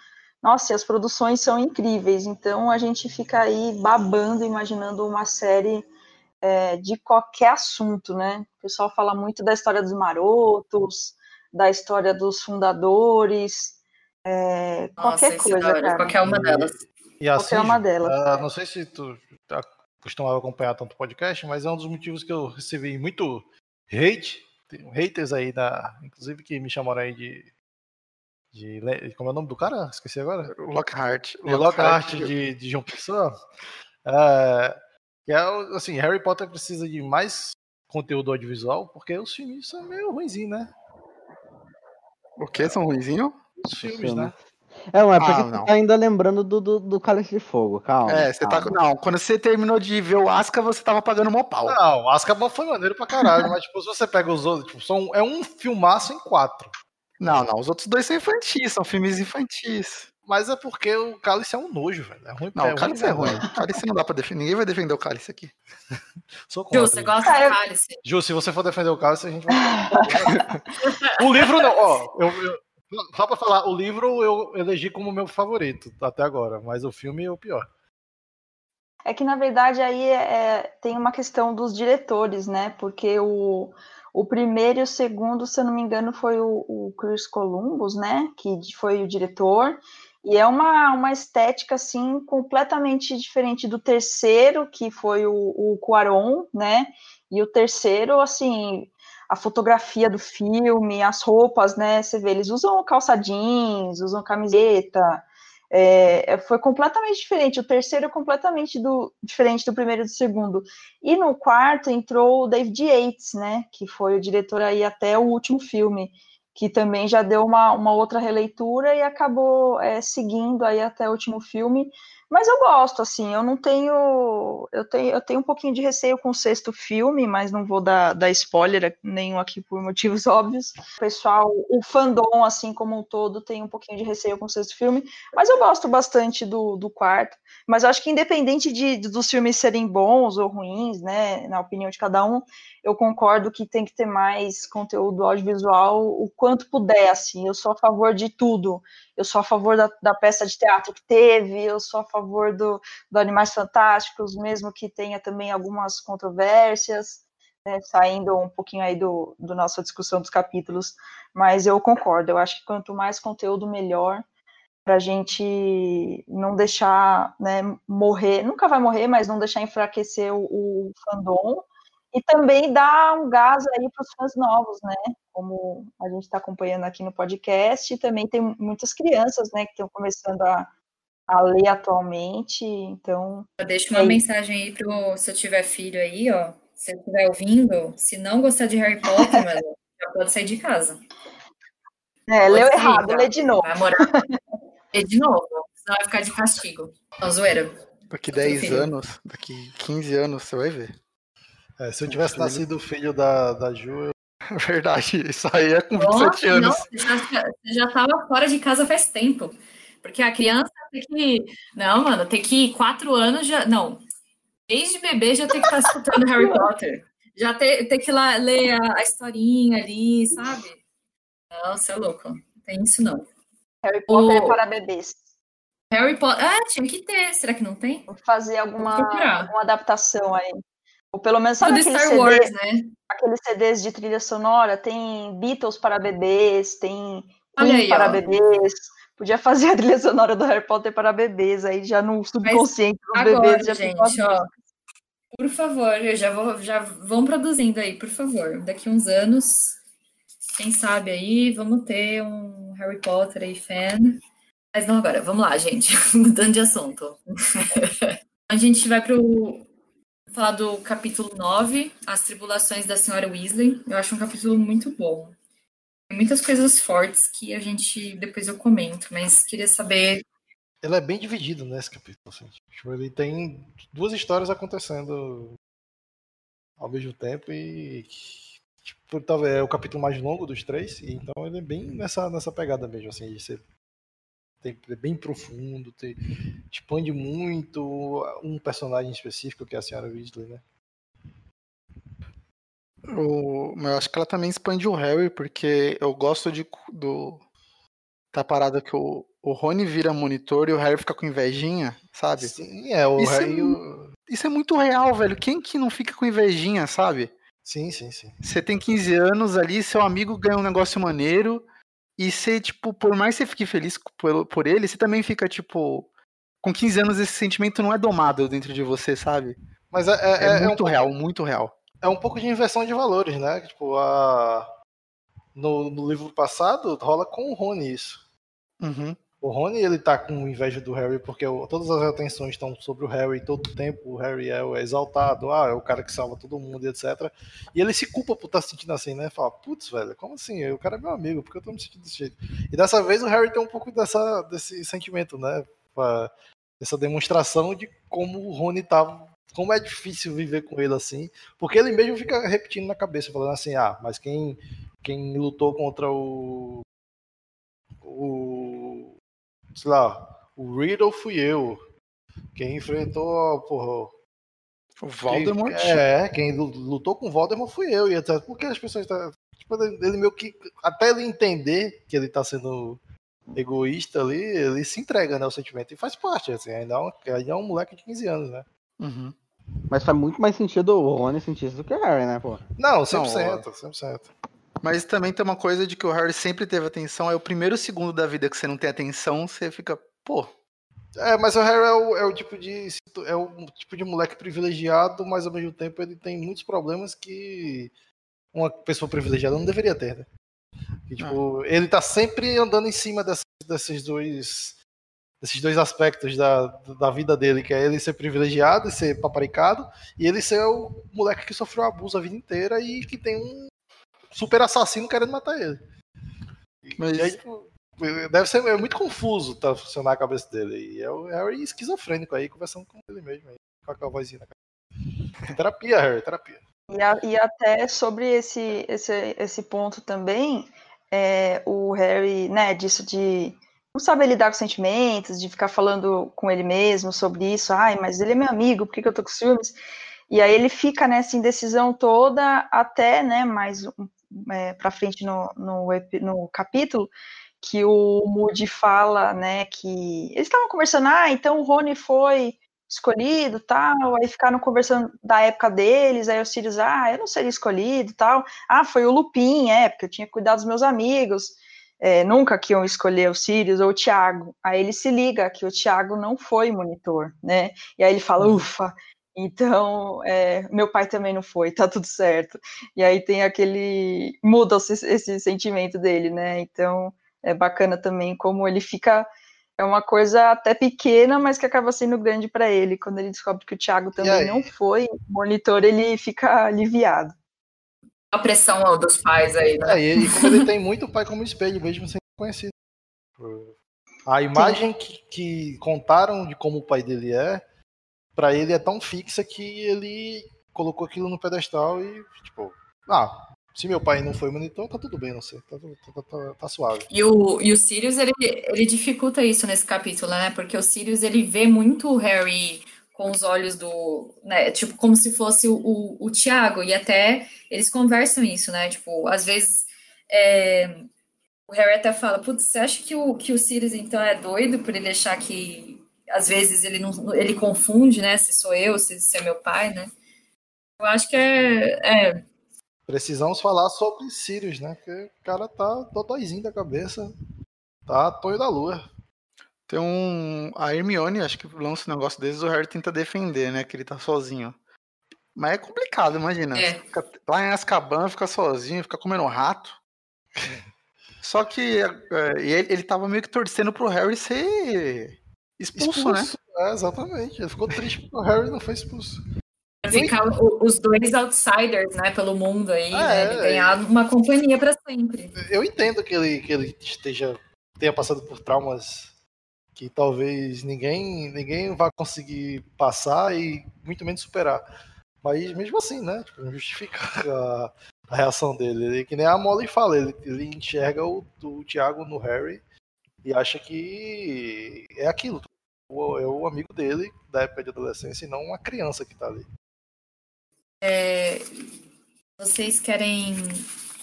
Nossa, as produções são incríveis, então a gente fica aí babando, imaginando uma série é, de qualquer assunto, né? O pessoal fala muito da história dos marotos, da história dos fundadores, é, qualquer Nossa, coisa, cara. qualquer uma delas. E assim, Qualquer uma delas. ah, não sei se tu costumava acompanhar tanto podcast, mas é um dos motivos que eu recebi muito hate. Tem haters aí, da, inclusive que me chamaram aí de, de. Como é o nome do cara? Esqueci agora. Lockhart. De Lockhart de, de João Pessoa. É, que é, assim, Harry Potter precisa de mais conteúdo audiovisual, porque os filmes são meio ruinzinhos, né? O que? São ruizinhos? Os filmes, filme. né? É, mas é porque Ah, não. tá ainda lembrando do, do, do Cálice de Fogo, calma. É, você tá. calma. Não, quando você terminou de ver o Asca, você tava pagando mó pau. Não, Azkaban foi maneiro pra caralho, mas tipo, se você pega os outros, tipo, são, é um filmaço em quatro. Não, não, os outros dois são infantis, são filmes infantis. Mas é porque o Cálice é um nojo, velho. É ruim Não, é o Cálice é ruim. O Cálice não dá pra defender. Ninguém vai defender o Cálice aqui. Sou Ju, contra. você gosta Ah, eu- do cálice? Ju, se você for defender o Cálice, a gente vai. o livro não, ó. Eu, eu- só pra falar, o livro eu elegi como meu favorito até agora, mas o filme é o pior. É que, na verdade, aí é, tem uma questão dos diretores, né? Porque o, o primeiro e o segundo, se eu não me engano, foi o, o Chris Columbus, né? Que foi o diretor. E é uma, uma estética, assim, completamente diferente do terceiro, que foi o, o Cuarón, né? E o terceiro, assim, a fotografia do filme, as roupas, né? Você vê, eles usam calça jeans, usam camiseta, é, é, foi completamente diferente. O terceiro é completamente do, diferente do primeiro e do segundo. E no quarto entrou o David Yates, né? Que foi o diretor aí até o último filme, que também já deu uma, uma outra releitura e acabou é, seguindo aí até o último filme. Mas eu gosto, assim, eu não tenho. Eu tenho, eu tenho um pouquinho de receio com o sexto filme, mas não vou dar, dar spoiler nenhum aqui por motivos óbvios. O pessoal, o fandom, assim como um todo, tem um pouquinho de receio com o sexto filme, mas eu gosto bastante do, do quarto. Mas eu acho que independente de, dos filmes serem bons ou ruins, né, na opinião de cada um, eu concordo que tem que ter mais conteúdo audiovisual o quanto puder, assim. Eu sou a favor de tudo. Eu sou a favor da, da peça de teatro que teve, eu sou a favor do, do Animais Fantásticos, mesmo que tenha também algumas controvérsias, né, saindo um pouquinho aí do, do nossa discussão dos capítulos, mas eu concordo. Eu acho que quanto mais conteúdo, melhor para a gente não deixar né, morrer, nunca vai morrer, mas não deixar enfraquecer o, o fandom e também dar um gás aí para os fãs novos, né? Como a gente está acompanhando aqui no podcast, e também tem muitas crianças, né, que estão começando a, a ler atualmente, então. Eu deixo uma É isso. mensagem aí pro se eu tiver filho aí, ó. Se ele estiver ouvindo, se não gostar de Harry Potter, mano, já pode sair de casa. É, leu Pode ser, errado, tá? lê de novo. Vai morar lê de novo, senão vai ficar de castigo. Não, zoeira. Daqui Tudo 10 filho. anos, daqui 15 anos, você vai ver. É, se eu tivesse nascido filho da, da Ju, eu... Verdade, isso aí é com 27 Nossa, anos. não, você já, já tava fora de casa faz tempo. Porque a criança tem que. Não, mano, tem que ir quatro anos já. Não. Desde bebê já tem que estar escutando Harry Potter. Já tem, tem que ir lá ler a, a historinha ali, sabe? Não, você é louco. Não tem isso não. Harry Potter O- é para bebês. Harry Potter. Ah, tinha que ter. Será que não tem? Vou fazer alguma, alguma adaptação aí. Ou pelo menos, Sabe aqueles Star Wars, CDs, né? aqueles CDs de trilha sonora? Tem Beatles para bebês, tem Queen aí, para ó. bebês. Podia fazer a trilha sonora do Harry Potter para bebês, aí já no subconsciente dos bebês já gente, ficou assim. ó. Por favor, eu já vou, já vão produzindo aí, por favor. Daqui uns anos, quem sabe aí, vamos ter um Harry Potter aí fan. Mas não agora, vamos lá, gente, mudando de assunto. A gente vai pro falar do capítulo 9, As Tribulações da Senhora Weasley. Eu acho um capítulo muito bom. Tem muitas coisas fortes que a gente depois eu comento, mas queria saber ele é bem dividido nesse capítulo. Assim. Tipo, ele tem duas histórias acontecendo ao mesmo tempo e tipo, talvez é o capítulo mais longo dos três, então ele é bem nessa, nessa pegada mesmo, assim, de ser tem, é bem profundo, tem, expande muito um personagem específico que é a senhora Weasley, né? O, mas eu acho que ela também expande o Harry, porque eu gosto de, do, Tá parado que o, o Rony vira monitor e o Harry fica com invejinha, sabe? Sim, é, o Isso é Harry. o- Isso é muito real, velho. Quem que não fica com invejinha, sabe? Sim, sim, sim. Você tem 15 anos ali, seu amigo ganha um negócio maneiro, e você, tipo, por mais que você fique feliz por, por ele, você também fica, tipo. Com 15 anos, esse sentimento não é domado dentro de você, sabe? Mas é, é, É, é- é um muito real, muito real. é um pouco de inversão de valores, né? Tipo, a... no, no livro passado rola com o Rony isso. Uhum. O Rony, ele tá com inveja do Harry porque o- todas as atenções estão sobre o Harry todo o tempo. O Harry é o exaltado, ah, é o cara que salva todo mundo, etc. E ele se culpa por estar se sentindo assim, né? Fala, putz, velho, como assim? O cara é meu amigo, por que eu tô me sentindo desse jeito? E dessa vez o Harry tem um pouco dessa, desse sentimento, né? Pra- Essa demonstração de como o Rony tava. Como é difícil viver com ele assim. Porque ele mesmo fica repetindo na cabeça, falando assim, ah, mas quem, quem lutou contra o. O. Sei lá, o Riddle fui eu. Quem enfrentou, porra, O Voldemort. quem- é, quem lu- lutou com o Voldemort fui eu. E etc. Porque as pessoas. Tá, tipo, ele, meio que. Até ele entender que ele tá sendo egoísta ali, ele se entrega, né? O sentimento. E faz parte, assim. Ainda é um, ainda é um moleque de 15 anos, né? Uhum. Mas faz muito mais sentido o Rony sentir isso do que o Harry, né, pô? Não, 100%. 100%. Mas também tem uma coisa de que o Harry sempre teve atenção. É o primeiro segundo da vida que você não tem atenção, você fica, pô, É, mas o Harry é o, é o tipo de. É o tipo de moleque privilegiado, mas ao mesmo tempo ele tem muitos problemas que uma pessoa privilegiada não deveria ter, né? Que, tipo, ele tá sempre andando em cima dessas- desses dois. Desses dois aspectos da, da vida dele, que é ele ser privilegiado e ser paparicado, e ele ser o moleque que sofreu abuso a vida inteira e que tem um super assassino querendo matar ele. Mas- E aí, tipo, deve ser é muito confuso tá, funcionar a cabeça dele. E é o Harry esquizofrênico aí, conversando com ele mesmo, aí, com aquela vozinha na cabeça. Terapia, Harry, terapia. E, a- e até sobre esse, esse, esse ponto também, é, o Harry, né, disso de não saber lidar com sentimentos, de ficar falando com ele mesmo sobre isso, ai, mas ele é meu amigo, por que, que eu tô com ciúmes? E aí ele fica nessa indecisão toda até, né, mais um, é, para frente no, no, no capítulo, que o Moody fala, né, que eles estavam conversando, ah, então o Rony foi escolhido, tal, aí ficaram conversando da época deles, aí o Sirius, ah, eu não seria escolhido, tal, ah, foi o Lupin, é, porque eu tinha cuidado dos meus amigos, é, nunca que iam escolher o Sirius ou o Thiago, aí ele se liga que o Thiago não foi monitor, né, e aí ele fala, ufa, então, é, meu pai também não foi, tá tudo certo, e aí tem aquele, muda esse, esse sentimento dele, né, então é bacana também como ele fica é uma coisa até pequena, mas que acaba sendo grande para ele. Quando ele descobre que o Thiago também não foi monitor, ele fica aliviado. A pressão ó, dos pais aí, né? É, e, como ele tem muito pai como espelho, mesmo sendo conhecido. A imagem que, que contaram de como o pai dele é, pra ele é tão fixa que ele colocou aquilo no pedestal e, tipo, ah, se meu pai não foi monitor, tá tudo bem, não sei, tá, tá, tá, tá suave. E o, e o Sirius, ele, ele dificulta isso nesse capítulo, né? Porque o Sirius, ele vê muito o Harry com os olhos do... Né? Tipo, como se fosse o, o, o Tiago. E até eles conversam isso, né? Tipo, às vezes... é, o Harry até fala, putz, você acha que o, que o Sirius, então, é doido por ele achar que... Às vezes ele não ele confunde, né? Se sou eu, se, se é meu pai, né? Eu acho que é... é Precisamos falar sobre Sirius, né? Porque o cara tá dodóizinho da cabeça, tá tonho da lua. Tem um. A Hermione, acho que lança um negócio desses, o Harry tenta defender, né? Que ele tá sozinho. Mas é complicado, imagina. É. Fica lá em Azkaban, fica sozinho, fica comendo rato. Só que é, e ele, ele tava meio que torcendo pro Harry ser expulso, né? É, exatamente. Ele ficou triste porque o Harry não foi expulso. Ficar o- os dois outsiders, né, pelo mundo aí, Ah, né? é, Ele ganhar uma companhia pra sempre. Eu entendo que ele, que ele esteja tenha passado por traumas que talvez ninguém ninguém vá conseguir passar e muito menos superar. Mas mesmo assim, né? Tipo, não justifica a, a reação dele. Ele, que nem a Molly fala, ele, ele enxerga o, o Thiago no Harry e acha que é aquilo. É o amigo dele da época de adolescência e não uma criança que tá ali. É, vocês querem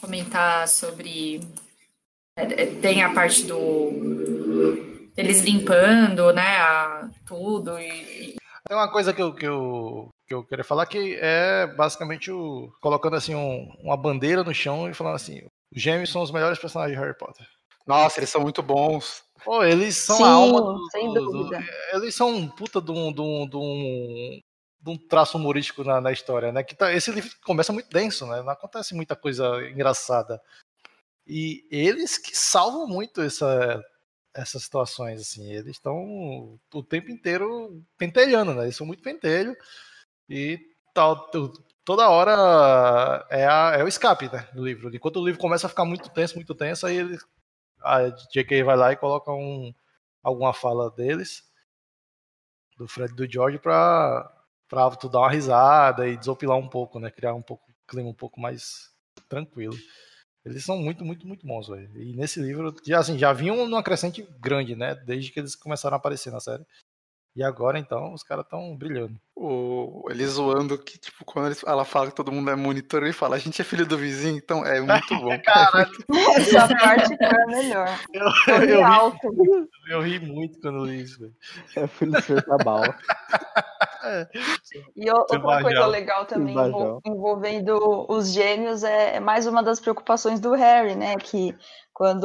comentar sobre é, tem a parte do eles limpando, né, a, tudo e tem uma coisa que eu, que eu, que eu queria falar que é basicamente o colocando assim um, uma bandeira no chão e falando assim, os gêmeos são os melhores personagens de Harry Potter. Nossa, eles são muito bons. Pô, eles são Sim, a alma do, sem do- dúvida. do- Eles são um puta de um, de um, de um, de um traço humorístico na, na história, né? Que tá, esse livro começa muito denso, né? Não acontece muita coisa engraçada. E eles que salvam muito essa, essas situações, assim. Eles estão o tempo inteiro pentelhando, né? Eles são muito pentelho. E tal, toda hora é, a- é o escape, né? Do livro. Enquanto o livro começa a ficar muito tenso, muito tenso, aí ele, a J.K. vai lá e coloca um, alguma fala deles, do Fred e do George, pra, pra tu dar uma risada e desopilar um pouco, né? Criar um pouco, clima um pouco mais tranquilo. Eles são muito, muito, muito bons, velho. E nesse livro, já, assim, já vinham numa crescente grande, né? Desde que eles começaram a aparecer na série. E agora, então, os caras estão brilhando. O, ele zoando que, tipo, quando ele- ela fala que todo mundo é monitor, ele fala, a gente é filho do vizinho, então é muito bom. Caralho, Essa parte foi a melhor. eu, Foi eu, ri, alto. eu ri muito quando eu li isso, velho. É filho do Sr. Tabal. E outra coisa legal também envolvendo os gêmeos é, é mais uma das preocupações do Harry, né? Que quando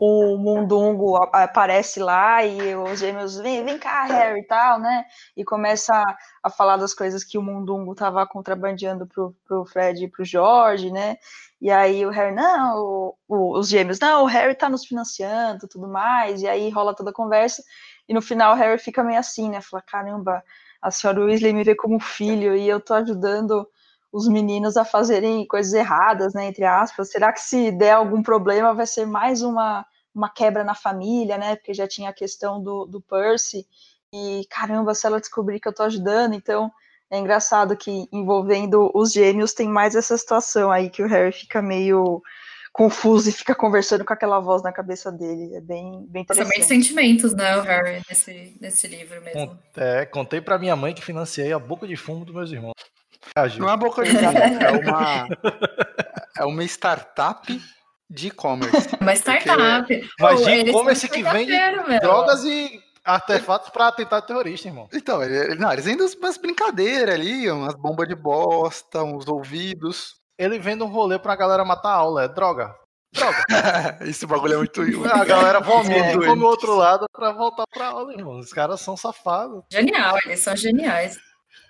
o Mundungo aparece lá e os gêmeos vem, vem cá, Harry e tal, né? E começa a, a falar das coisas que o Mundungo estava contrabandeando pro, pro Fred e pro Jorge, né? E aí o Harry, não, o- o- os gêmeos, não, o Harry tá nos financiando tudo mais, e aí rola toda a conversa, e no final o Harry fica meio assim, né? Fala, caramba, a senhora Weasley me vê como filho e eu tô ajudando os meninos a fazerem coisas erradas, né, entre aspas. Será que se der algum problema vai ser mais uma, uma quebra na família, né? Porque já tinha a questão do, do Percy e caramba, se ela descobrir que eu tô ajudando, então é engraçado que envolvendo os gêmeos tem mais essa situação aí que o Harry fica meio confuso e fica conversando com aquela voz na cabeça dele. É bem, bem interessante. meio sentimentos, né, o Harry, nesse, nesse livro mesmo. É, contei pra minha mãe que financiei a boca de fumo dos meus irmãos. Reagiu. Não é boca de fumo, é uma, é uma startup de e-commerce. Uma startup. Mas de e-commerce que vende. Drogas e artefatos pra atentado terrorista, irmão. Então, ele- não, eles vendem umas brincadeiras ali, umas bombas de bosta, uns ouvidos. Ele vende um rolê pra galera matar a aula, é droga. Droga. Esse bagulho é muito. A galera vomita É. e come o outro lado pra voltar pra aula, irmão. Os caras são safados. Genial, eles são geniais.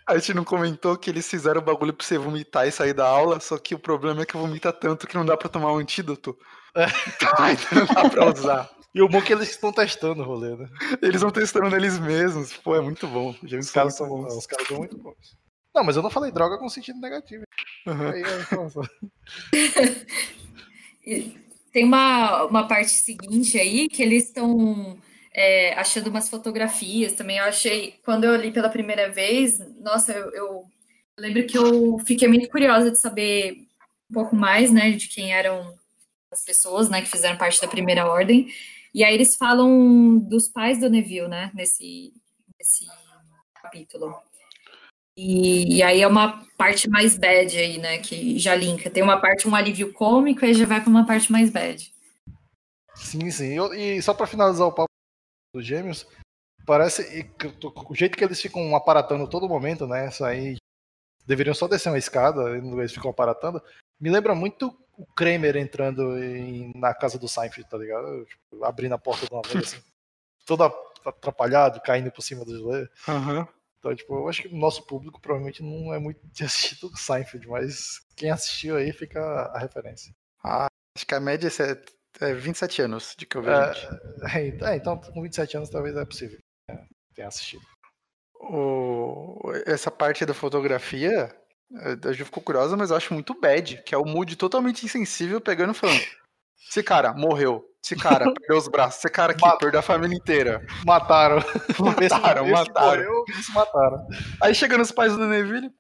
A gente não comentou que eles fizeram o bagulho pra você vomitar e sair da aula, só que o problema é que vomita tanto que não dá pra tomar um antídoto. É. Então ainda não dá pra usar. E o bom é que eles estão testando o rolê, né? Eles vão testando neles mesmos. Pô, é muito bom. Os caras, são bons. os caras são muito bons. Não, mas eu não falei droga com sentido negativo. Uhum. Aí, aí, Tem uma, uma parte seguinte aí que eles estão é, achando umas fotografias também. Eu achei, quando eu li pela primeira vez, nossa, eu, eu lembro que eu fiquei muito curiosa de saber um pouco mais, né, de quem eram as pessoas, né, que fizeram parte da primeira ordem. E aí eles falam dos pais do Neville, né, nesse, nesse capítulo. E, e aí é uma parte mais bad aí, né? Que já linka. Tem uma parte, um alívio cômico, aí já vai para uma parte mais bad. Sim, sim. Eu- e só pra finalizar o papo dos gêmeos, parece e que o jeito que eles ficam aparatando todo momento, né? Isso aí deveriam só descer uma escada, e eles ficam aparatando. Me lembra muito o Kramer entrando em- na casa do Seinfeld, tá ligado? Tipo, abrindo a porta de uma vez, assim, todo atrapalhado, caindo por cima do gelé. Aham. Então, tipo, eu acho que o nosso público provavelmente não é muito de assistir o Seinfeld, mas quem assistiu aí fica a referência. Acho que a média é é 27 anos de que eu vejo. É, é, é, então, com 27 anos talvez é possível né, ter assistido. O- Essa parte da fotografia, a gente ficou curiosa, mas eu acho muito bad, que é o mood totalmente insensível pegando e falando. Esse cara morreu. Esse cara perdeu os braços. Esse cara aqui Mata- perdeu a família inteira. Mataram. Mataram, esse, mataram. Morreu, esse mataram. Aí chegando os pais do Neville,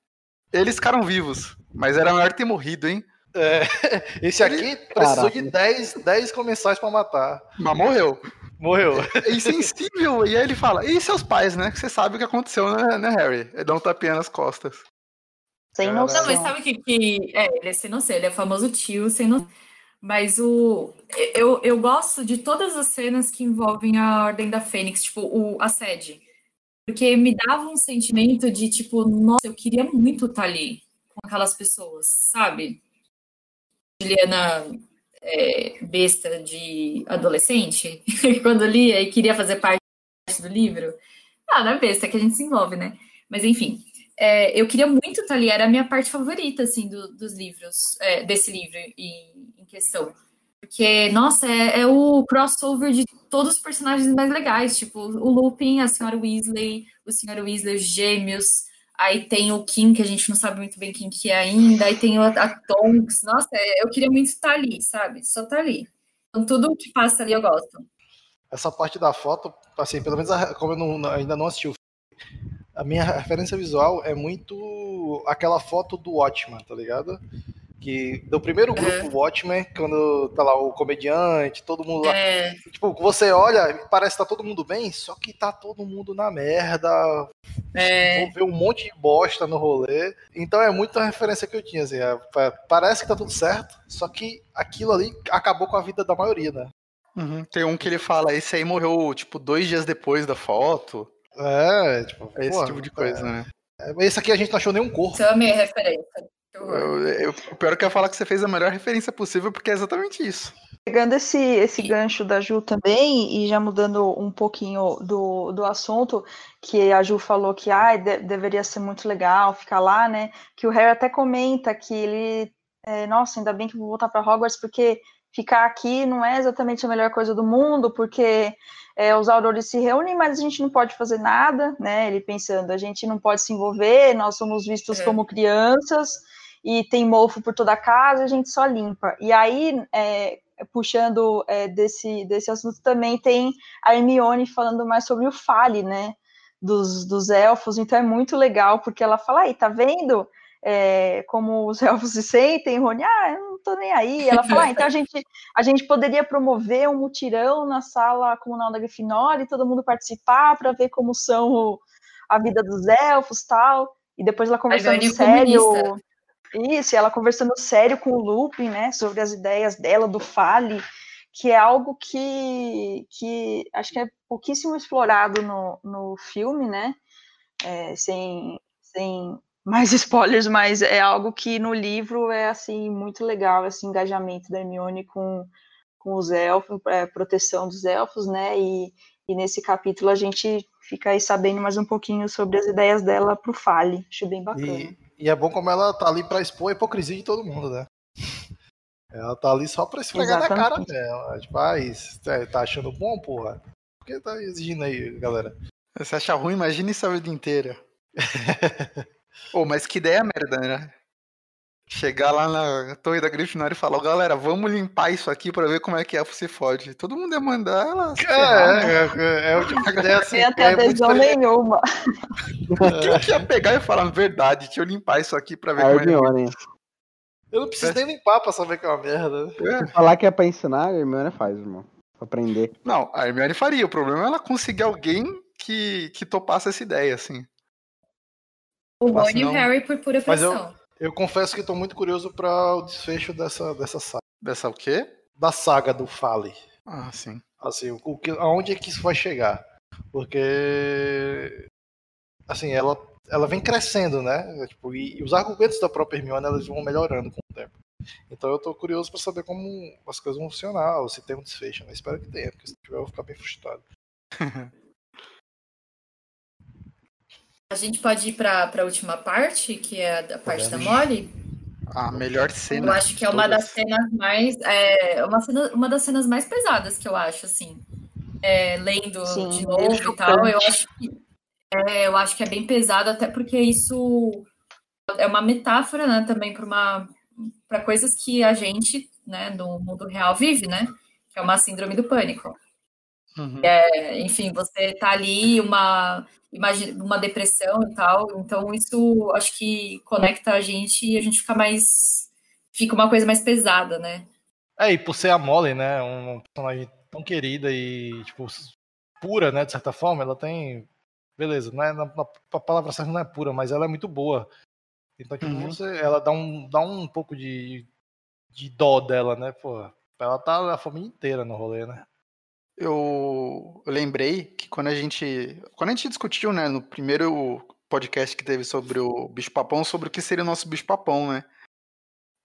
eles ficaram vivos. Mas era melhor ter morrido, hein? É, esse aqui precisou Caraca. de 10, 10 comensais pra matar. Mas morreu. Morreu. É insensível. e aí ele fala, e seus pais, né? Que você sabe o que aconteceu, né, né Harry? Ele dá um tapinha nas costas. Sem noção. Não, mas sabe que, que é, ele é sem noção, ele é o famoso tio sem noção. Mas o eu, eu gosto de todas as cenas que envolvem a Ordem da Fênix, tipo, o, a sede. Porque me dava um sentimento de, tipo, nossa, eu queria muito estar ali com aquelas pessoas, sabe? Juliana é, besta de adolescente, quando lia e queria fazer parte do livro. Ah, não é besta, é que a gente se envolve, né? Mas enfim, é, eu queria muito estar ali, era a minha parte favorita, assim, do, dos livros, é, desse livro em, em, questão. Porque, nossa, é, é, o crossover de todos os personagens mais legais, tipo, o Lupin, a Senhora Weasley, o Senhor Weasley, os gêmeos, aí tem o Kim, que a gente não sabe muito bem quem que é ainda, aí tem a, a Tonks, nossa, é, eu queria muito estar ali, sabe? Só estar ali. Então, tudo que passa ali eu gosto. Essa parte da foto, assim, pelo menos como eu não, ainda não assisti o a minha referência visual é muito aquela foto do Watchman, tá ligado? Que do primeiro grupo é. Watchmen, quando tá lá o comediante, todo mundo lá. É. Tipo, você olha, parece que tá todo mundo bem, só que tá todo mundo na merda. É. Vou ver um monte de bosta no rolê. Então é muita referência que eu tinha, assim. É, parece que tá tudo certo, só que aquilo ali acabou com a vida da maioria, né? Uhum. Tem um que ele fala, esse aí morreu, tipo, dois dias depois da foto. É, tipo, é esse tipo de coisa, é. né? É, esse aqui a gente não achou nenhum corpo. Isso é a minha referência. Eu, eu, o pior é que eu ia falar que você fez a melhor referência possível, porque é exatamente isso. Pegando esse, esse gancho da Ju também, e já mudando um pouquinho do, do assunto, que a Ju falou que ah, de, deveria ser muito legal ficar lá, né? Que o Harry até comenta que ele. É, Nossa, ainda bem que vou voltar para Hogwarts, porque ficar aqui não é exatamente a melhor coisa do mundo, porque é, os aurores se reúnem, mas a gente não pode fazer nada, né? Ele pensando, a gente não pode se envolver, nós somos vistos é. como crianças e tem mofo por toda a casa, a gente só limpa. E aí, é, puxando é, desse, desse assunto, também tem a Hermione falando mais sobre o Fale, né? Dos, dos elfos, então é muito legal, porque ela fala, aí, tá vendo? é, como os elfos se sentem, Rony, ah, eu não tô nem aí. Ela fala, ah, então a gente, a gente poderia promover um mutirão na sala comunal da Grifinória e todo mundo participar para ver como são a vida dos elfos tal. E depois ela conversando sério. Comunista. Isso, ela conversando sério com o Lupin, né, sobre as ideias dela, do Fale, que é algo que, que acho que é pouquíssimo explorado no, no filme, né, é, sem, sem mais spoilers, mas é algo que no livro é assim muito legal esse engajamento da Hermione com, com os elfos, é, proteção dos elfos, né? E, e nesse capítulo a gente fica aí sabendo mais um pouquinho sobre as ideias dela pro Fale. Acho bem bacana. E, e é bom como ela tá ali para expor a hipocrisia de todo mundo, né? Ela tá ali só pra esfregar na cara dela. Tipo, ah, isso, tá achando bom, porra? Por que tá exigindo aí, galera? Você acha ruim? Imagina isso a vida inteira. Pô, mas que ideia merda, né? Chegar lá na torre da Grifinória e falar, galera, vamos limpar isso aqui pra ver como é que é se fode. Todo mundo ia mandar ela. É, é, é, é, o tipo de ideia assim. Até adesão nenhuma. Quem que ia pegar e falar, verdade, deixa eu limpar isso aqui pra ver a como Hermione. é. Eu não preciso nem limpar pra saber que é uma merda. É. Falar que é pra ensinar, a Hermione faz, irmão. Pra aprender. Não, a Hermione faria. O problema é ela conseguir alguém que, que topasse essa ideia, assim. O Rony e o Harry por pura pressão. Eu, confesso que estou muito curioso para o desfecho dessa, dessa saga. Dessa o quê? Da saga do Fale. Ah, sim. Assim, o, que, aonde é que isso vai chegar? Porque assim, ela, ela vem crescendo, né? Tipo, e, e, os argumentos da própria Hermione elas vão melhorando com o tempo. Então eu tô curioso para saber como as coisas vão funcionar, ou se tem um desfecho. Né? Espero que tenha, porque se tiver eu vou ficar bem frustrado. A gente pode ir para a última parte, que é a parte da Molly. A melhor cena. Eu acho que é uma das cenas mais. É, uma, cena, uma das cenas mais pesadas que eu acho, assim. É, lendo Sim, de novo e tal, eu acho que. É, eu acho que é bem pesado, até porque isso é uma metáfora, né, também para uma para coisas que a gente, né, no mundo real vive, né? Que é uma síndrome do pânico. Uhum. É, enfim, você tá ali, uma, imagina, uma depressão e tal, então isso acho que conecta a gente e a gente fica mais. fica uma coisa mais pesada, né? É, e por ser a Molly, né, um personagem tão querida e, tipo, pura, né, de certa forma, ela tem. Beleza, não é, a palavra certa não é pura, mas ela é muito boa. Então, tipo, uhum. você, ela dá um, dá um pouco de de dó dela, né? Pô, ela tá a família inteira no rolê, né? Eu, lembrei que quando a gente. Quando a gente discutiu, né, no primeiro podcast que teve sobre o bicho-papão, sobre o que seria o nosso bicho-papão, né?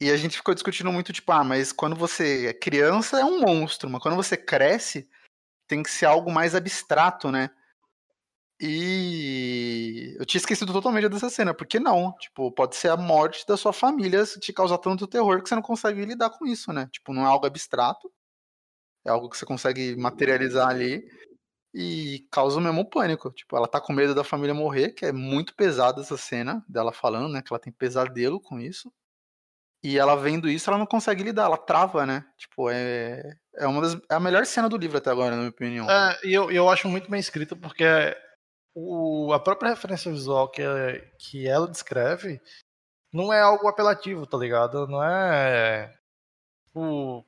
E a gente ficou discutindo muito, tipo, ah, mas quando você é criança é um monstro, mas quando você cresce, tem que ser algo mais abstrato, né? E eu tinha esquecido totalmente dessa cena, porque não, tipo, pode ser a morte da sua família te causar tanto terror que você não consegue lidar com isso, né? Tipo, não é algo abstrato, é algo que você consegue materializar ali e causa o mesmo pânico. Tipo, ela tá com medo da família morrer, que é muito pesada essa cena dela falando, né? Que ela tem pesadelo com isso. E ela vendo isso, ela não consegue lidar, ela trava, né? Tipo, é, é uma das. É a melhor cena do livro até agora, na minha opinião. É, e eu, eu acho muito bem escrito, porque o, a própria referência visual que, que ela descreve não é algo apelativo, tá ligado? Não é. O,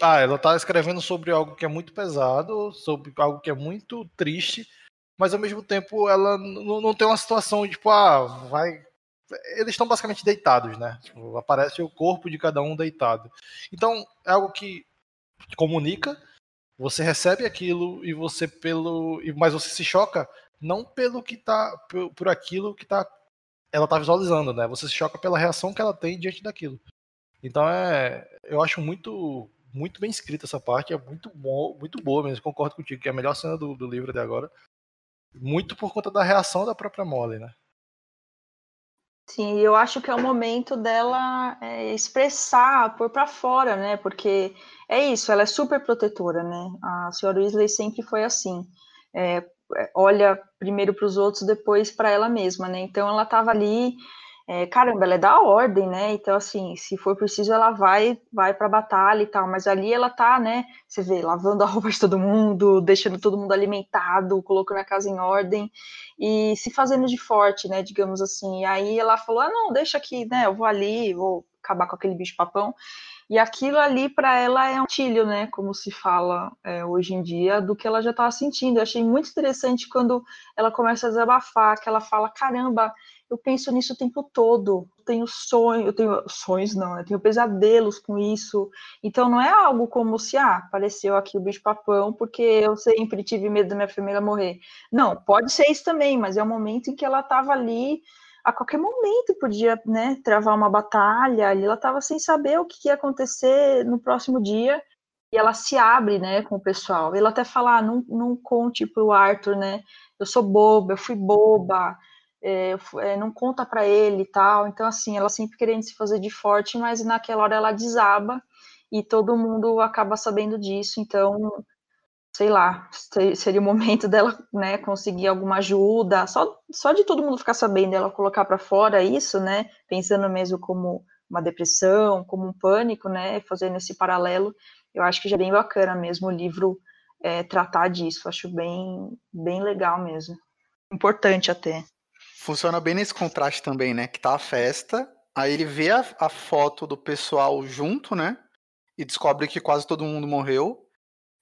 ah, ela tá escrevendo sobre algo que é muito pesado, sobre algo que é muito triste, mas ao mesmo tempo ela não tem uma situação de, tipo, ah, vai. Eles estão basicamente deitados, né? Tipo, aparece o corpo de cada um deitado. Então, é algo que comunica, você recebe aquilo e você pelo. Mas você se choca não pelo que tá. por, por aquilo que tá. Ela tá visualizando, né? Você se choca pela reação que ela tem diante daquilo. Então é. Eu acho muito muito bem escrita essa parte, é muito bom, muito boa mesmo, concordo contigo, que é a melhor cena do, do livro até agora. Muito por conta da reação da própria Molly, né? Sim, eu acho que é o momento dela é, expressar, pôr para fora, né? Porque é isso, ela é super protetora, né? A senhora Weasley sempre foi assim. É, olha primeiro para os outros, depois para ela mesma, né? Então ela estava ali é, caramba, ela é da ordem, né? Então, assim, se for preciso, ela vai vai para a batalha e tal. Mas ali ela tá, né? Você vê, lavando a roupa de todo mundo, deixando todo mundo alimentado, colocando a casa em ordem e se fazendo de forte, né? Digamos assim. E aí ela falou: ah, não, deixa aqui, né? Eu vou ali, vou acabar com aquele bicho-papão. E aquilo ali para ela é um tilho, né? Como se fala é, hoje em dia, do que ela já estava sentindo. Eu achei muito interessante quando ela começa a desabafar, que ela fala: caramba eu penso nisso o tempo todo. Tenho sonhos, eu tenho sonhos não, eu tenho pesadelos com isso. Então não é algo como se ah, apareceu aqui o bicho papão porque eu sempre tive medo da minha família morrer. Não, pode ser isso também, mas é o momento em que ela estava ali a qualquer momento podia, né, travar uma batalha, ali ela estava sem saber o que ia acontecer no próximo dia, e ela se abre, né, com o pessoal. Ela até fala, ah, não, não conte pro Arthur, né, eu sou boba, eu fui boba, é, é, não conta para ele e tal. Então, assim, ela sempre querendo se fazer de forte, mas naquela hora ela desaba e todo mundo acaba sabendo disso. Então, sei lá, seria o momento dela, né, conseguir alguma ajuda. Só, só de todo mundo ficar sabendo, ela colocar para fora isso, né, pensando mesmo como uma depressão, como um pânico, né, fazendo esse paralelo. Eu acho que já é bem bacana mesmo o livro é, tratar disso. Acho bem, bem legal mesmo. Importante até funciona bem nesse contraste também, né? Que tá a festa, aí ele vê a, a foto do pessoal junto, né? E descobre que quase todo mundo morreu.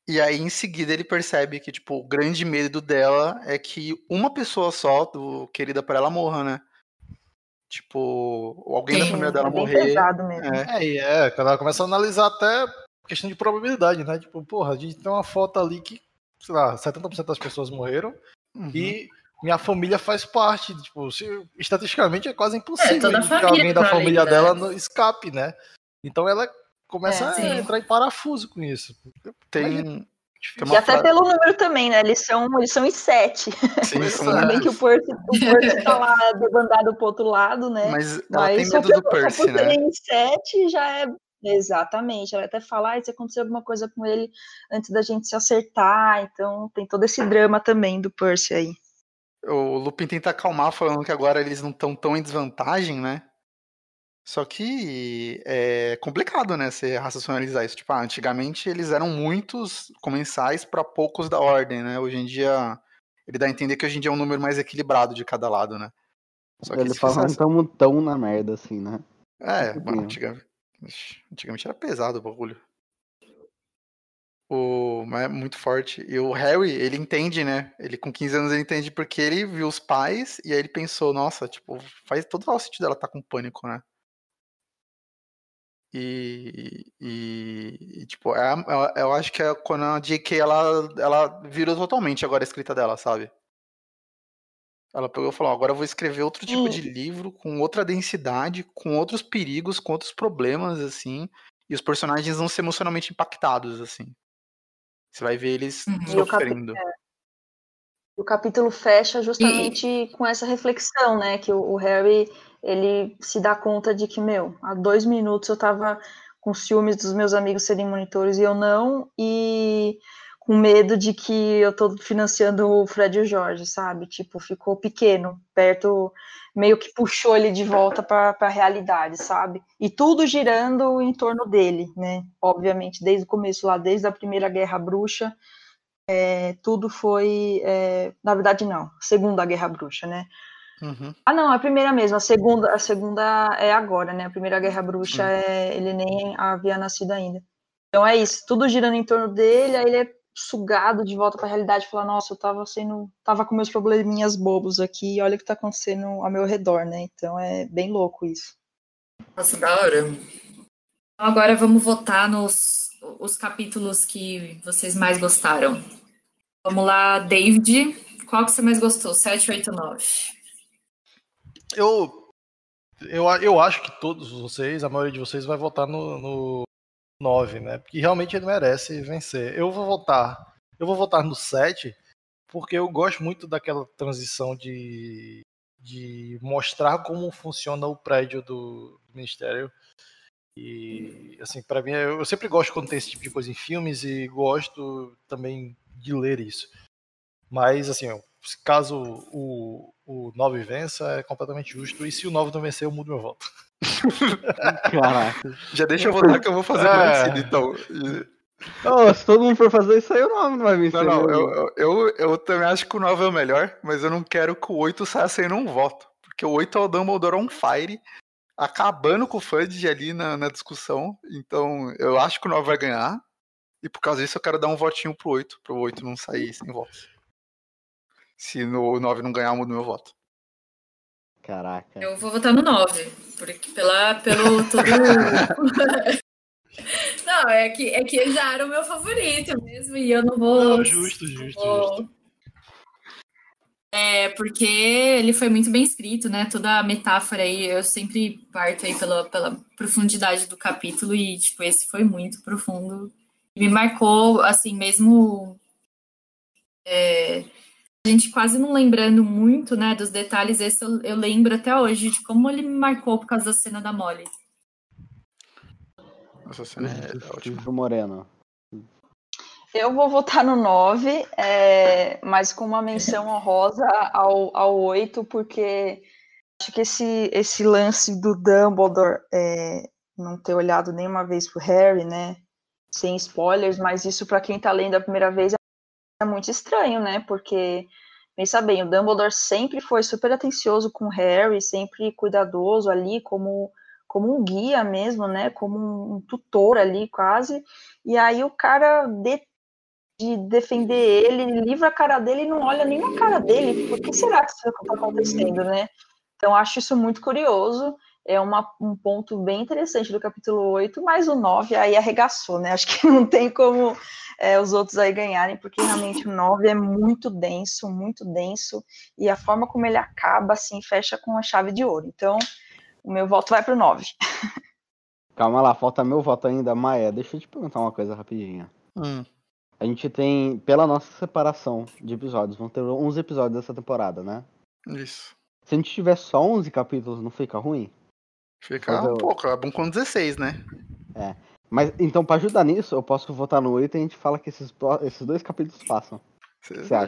E aí, em seguida, ele percebe que, tipo, o grande medo dela é que uma pessoa só, do querida para ela, morra, né? Tipo, alguém Sim, da família dela é morrer. Pesado mesmo. É, é, é, quando ela começa a analisar até questão de probabilidade, né? Tipo, porra, a gente tem uma foto ali que, sei lá, 70% das pessoas morreram. Uhum. E minha família faz parte. Tipo, se, estatisticamente é quase impossível é, que alguém da família né? dela não escape, né? Então ela começa é, a entrar em parafuso com isso. Tem. Tem e até frase... pelo número também, né? Eles são, eles são em sete. Sim, são bem que o Percy, o Percy tá lá debandado pro outro lado, né? Mas ela Mas tem medo do Percy, né? em sete já é Exatamente, ela até fala, ah, se acontecer alguma coisa com ele antes da gente se acertar, então tem todo esse drama também do Percy aí o Lupin tenta acalmar falando que agora eles não estão tão em desvantagem, né? Só que é complicado, né, você racionalizar isso. Tipo, ah, antigamente eles eram muitos comensais para poucos da ordem, né? Hoje em dia, ele dá a entender que hoje em dia é um número mais equilibrado de cada lado, né? Só que ele fala que tão, tão na merda assim, né? É, mano, antigamente, antigamente era pesado o bagulho. O, é muito forte. E o Harry, ele entende, né? Ele com 15 anos ele entende porque ele viu os pais e aí ele pensou, nossa, tipo, faz todo o sentido dela estar tá com pânico, né? E, e, e, tipo, é, é, eu acho que é quando a J.K. Ela, ela virou totalmente agora a escrita dela, sabe? Ela pegou e falou: agora eu vou escrever outro tipo Hum. de livro, com outra densidade, com outros perigos, com outros problemas, assim. E os personagens vão ser emocionalmente impactados, assim. Você vai ver eles Uhum. E o sofrendo. O capítulo fecha justamente com essa reflexão, né? Que o, o Harry ele se dá conta de que, meu, há dois minutos eu tava com ciúmes dos meus amigos serem monitores e eu não, e com medo de que eu tô financiando o Fred e o Jorge, sabe? Tipo, ficou pequeno, perto, meio que puxou ele de volta para a realidade, sabe? E tudo girando em torno dele, né? Obviamente, desde o começo lá, desde a primeira Guerra Bruxa, é, tudo foi. é, na verdade, não. Segunda Guerra Bruxa, né? Uhum. Ah, não, a primeira mesmo. A segunda, a segunda é agora, né? A primeira Guerra Bruxa Sim. é, ele nem havia nascido ainda. Então é isso, tudo girando em torno dele, aí ele é sugado de volta para a realidade, fala, nossa, eu tava sendo, tava com meus probleminhas bobos aqui, e olha o que tá acontecendo ao meu redor, né? Então é bem louco isso. Nossa, da hora. Então, agora vamos votar nos os capítulos que vocês mais gostaram. Vamos lá, David. Qual que você mais gostou? 7, 8, 9. Eu, eu, eu acho que todos vocês, a maioria de vocês, vai votar no, no 9, né? Porque realmente ele merece vencer. Eu vou votar. Eu vou votar no 7, porque eu gosto muito daquela transição de, de mostrar como funciona o prédio do, Ministério. E, assim, para mim, eu, eu sempre gosto quando tem esse tipo de coisa em filmes e gosto também de ler isso. Mas, assim, caso o, o 9 vença, é completamente justo. E se o 9 não vencer, eu mudo meu voto. Caraca. Já deixa eu votar que eu vou fazer É. parecido, então. Ô, se todo mundo for fazer isso aí, o nome não vai vencer. Não, não, eu, eu, eu, eu também acho que o 9 é o melhor, mas eu não quero que o 8 saia sem um voto. Porque o 8 é o Dumbledore on fire, acabando com o Fudge ali na, na discussão. Então, eu acho que o 9 vai ganhar. E por causa disso, eu quero dar um votinho pro 8, pro 8 não sair sem votos. Se no, o 9 não ganhar, eu mudo meu voto. Caraca. Eu vou votar no 9, porque pela, pelo tudo. não, é que, é que ele já era o meu favorito mesmo, e eu não vou. Não, justo, justo, vou- justo. É, porque ele foi muito bem escrito, né? Toda a metáfora aí, eu sempre parto aí pela, pela profundidade do capítulo, e, tipo, esse foi muito profundo. E me marcou, assim, mesmo. é, a gente quase não lembrando muito, né, dos detalhes, esse eu, eu lembro até hoje de como ele me marcou por causa da cena da Molly. Essa cena é ótima. Ju Moreno. Eu vou votar no 9, é, mas com uma menção honrosa ao, ao 8, porque acho que esse, esse lance do Dumbledore é, não ter olhado nenhuma vez pro Harry, né? Sem spoilers, mas isso para quem tá lendo a primeira vez é muito estranho, né? Porque, pensa bem, o Dumbledore sempre foi super atencioso com o Harry, sempre cuidadoso ali, como, como um guia mesmo, né? Como um, um tutor ali, quase. E aí o cara de, de defender ele, livra a cara dele e não olha nem na cara dele. Por que será que isso está acontecendo, né? Então acho isso muito curioso. É uma, um ponto bem interessante do capítulo 8, mas o 9 aí arregaçou, né? Acho que não tem como é, os outros aí ganharem, porque realmente o 9 é muito denso, muito denso, e a forma como ele acaba, assim, fecha com a chave de ouro. Então, o meu voto vai pro 9. Calma lá, falta meu voto ainda. Maia, deixa eu te perguntar uma coisa rapidinho. Hum. A gente tem, pela nossa separação de episódios, vão ter 11 episódios dessa temporada, né? Isso. Se a gente tiver só 11 capítulos, não fica ruim? Fica eu- um pouco, é bom com 16, né? Mas então, pra ajudar nisso, eu posso votar no 8 e a gente fala que esses, esses dois capítulos passam.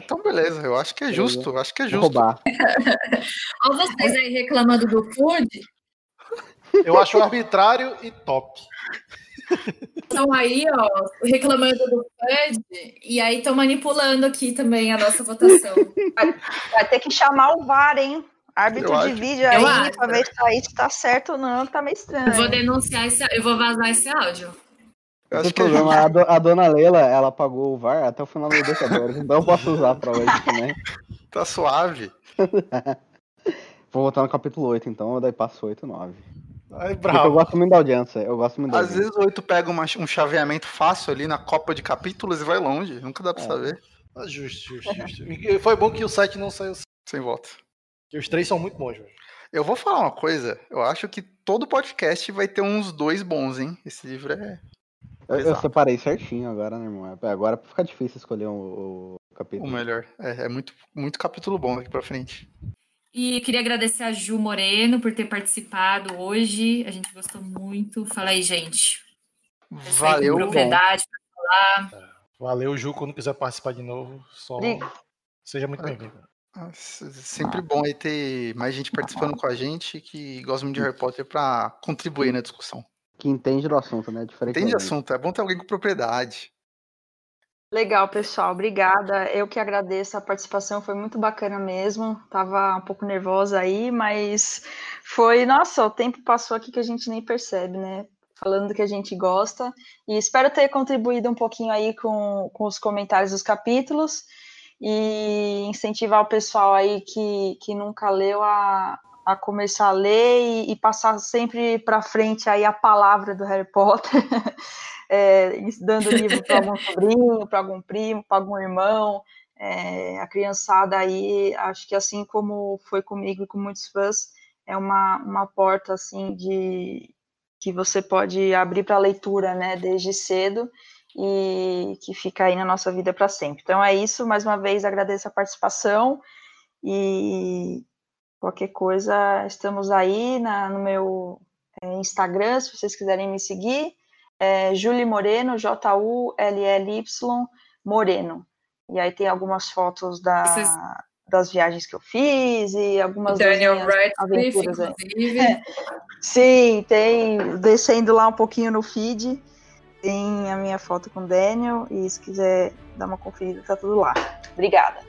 Então, beleza, eu acho que é Beleza. justo, eu acho que é justo. roubar. Olha vocês aí reclamando do food, Eu acho arbitrário e top. estão aí, ó, reclamando do Fred, e aí estão manipulando aqui também a nossa votação. Vai ter que chamar o VAR, hein? Árbitro Eu de acho. vídeo Eu aí, acho. pra ver se aí se tá certo ou não, tá meio estranho. Eu vou denunciar esse, eu vou vazar esse áudio. Eu acho que problema, a, do- a dona Leila, ela pagou o VAR até o final do Libertadores, então eu posso usar pra hoje também. tá suave. Vou votar no capítulo 8, então, daí passo 8 e 9. Aí, Porque eu bravo. gosto muito da audiência. Eu gosto muito da Às audiência. vezes o 8 pega uma- um chaveamento fácil ali na copa de capítulos e vai longe. Nunca dá pra É. saber. Ah, Justo, justo, justo. E foi bom que o 7 não saiu. Sem volta. Que os três são muito bons, velho. Eu vou falar uma coisa. Eu acho que todo podcast vai ter uns dois bons, hein? Esse livro é. Eu, eu separei certinho agora, né, irmão? É, Agora fica difícil escolher o, o O capítulo. melhor. É, é muito, muito capítulo bom daqui pra frente. E queria agradecer a Ju Moreno por ter participado hoje. A gente gostou muito. Fala aí, gente. Com Valeu. propriedade. Valeu, Ju, quando quiser participar de novo, só seja muito bem-vindo. Ah, s- Sempre bom aí ter mais gente participando com a gente que gosta muito de Harry Potter pra contribuir na discussão. Que entende do assunto, né? Diferente Entende gente. assunto, é bom ter alguém com propriedade. Legal, pessoal. Obrigada. Eu que agradeço a participação, foi muito bacana mesmo. Tava um pouco nervosa aí, mas foi, nossa, o tempo passou aqui que a gente nem percebe, né? Falando do que a gente gosta. E espero ter contribuído um pouquinho aí com, com os comentários dos capítulos e incentivar o pessoal aí que, que nunca leu a, a começar a ler e, e passar sempre para frente aí a palavra do Harry Potter. é, dando livro para algum sobrinho, para algum primo, para algum irmão, é, a criançada aí, acho que assim como foi comigo e com muitos fãs, é uma, uma porta assim de que você pode abrir para leitura, né, desde cedo e que fica aí na nossa vida para sempre. Então é isso, mais uma vez agradeço a participação e qualquer coisa estamos aí na, no meu é, Instagram, se vocês quiserem me seguir é Julie Moreno, J-U-L-L-Y Moreno. E aí tem algumas fotos da, das viagens que eu fiz e algumas Daniel Radcliffe, aventuras inclusive. Sim, tem, descendo lá um pouquinho no feed, tem a minha foto com o Daniel, e se quiser dar uma conferida, tá tudo lá. Obrigada.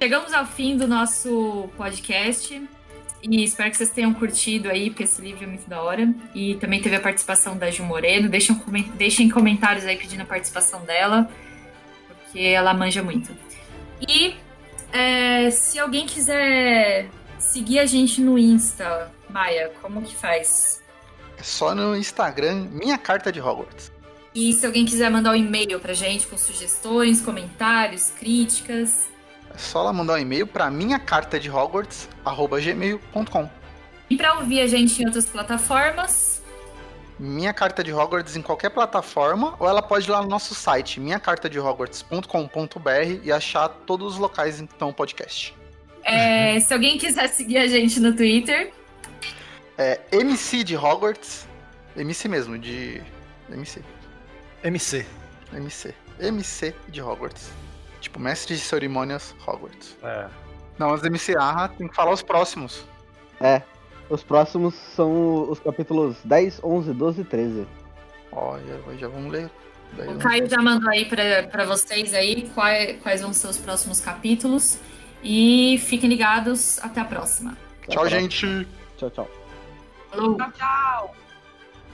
Chegamos ao fim do nosso podcast e espero que vocês tenham curtido aí, porque esse livro é muito da hora. E também teve a participação da Gil Moreno. Deixem, deixem comentários aí pedindo a participação dela, porque ela manja muito. E é, se alguém quiser seguir a gente no Insta, Maia, como que faz? É só no Instagram, minha carta de Hogwarts. E se alguém quiser mandar um e-mail pra gente com sugestões, comentários, críticas, É só lá mandar um e-mail pra minha carta de Hogwarts, arroba gmail.com. e pra ouvir a gente em outras plataformas, Minha carta de Hogwarts em qualquer plataforma, ou ela pode ir lá no nosso site, minhacartadehogwarts.com.br e achar todos os locais em que estão o podcast. É, se alguém quiser seguir a gente no Twitter, É MC de Hogwarts, MC mesmo, de MC, MC. MC, MC de Hogwarts. Tipo, mestre de cerimônias Hogwarts. É. Não, os MC ah, tem que falar os próximos. É. Os próximos são os capítulos 10, 11, 12 e 13. Ó, já, já vamos ler. Daí o Caio já mandou aí pra pra vocês aí quais, quais vão ser os próximos capítulos. E fiquem ligados, até a próxima. Tchau, gente. Tchau, tchau. Falou! Tchau.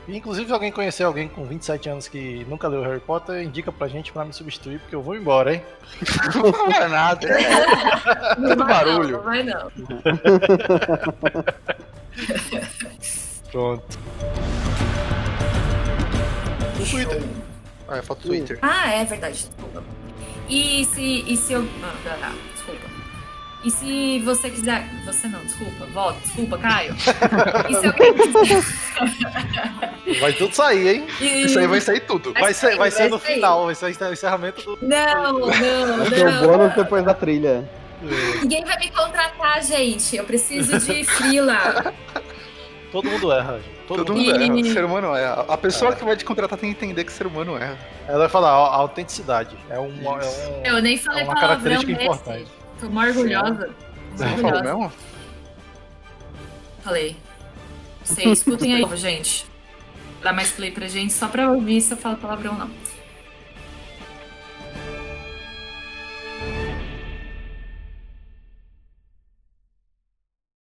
E, inclusive, se alguém conhecer alguém com 27 anos que nunca leu Harry Potter, indica pra gente pra me substituir, porque eu vou embora, hein? Não é nada. Não vai barulho. Não, não vai não. Pronto. No Twitter. Ah, falta o Twitter. Ah, é verdade, desculpa. E se, e se eu. Ah, tá, tá. E se você quiser. Você não, desculpa, volta, desculpa, Caio. E se alguém quiser. Vai tudo sair, hein? E- Isso aí vai sair tudo. Vai ser, vai ser no sair. final, vai ser o encerramento do. Não, não, Vai ter o não. bônus depois da trilha. Ninguém vai me contratar, gente. Eu preciso de frila. Todo mundo erra, gente. Todo, Todo mundo mundo erra. O ser humano erra. A pessoa que vai te contratar tem que entender que o ser humano erra. Ela vai falar, a autenticidade. É, uma, é, um, Eu nem falei é uma característica importante. Tô mó orgulhosa. Você falou mesmo? Falei. Vocês escutem aí, gente. Dá mais play pra gente, só pra ouvir se eu falo palavrão ou não.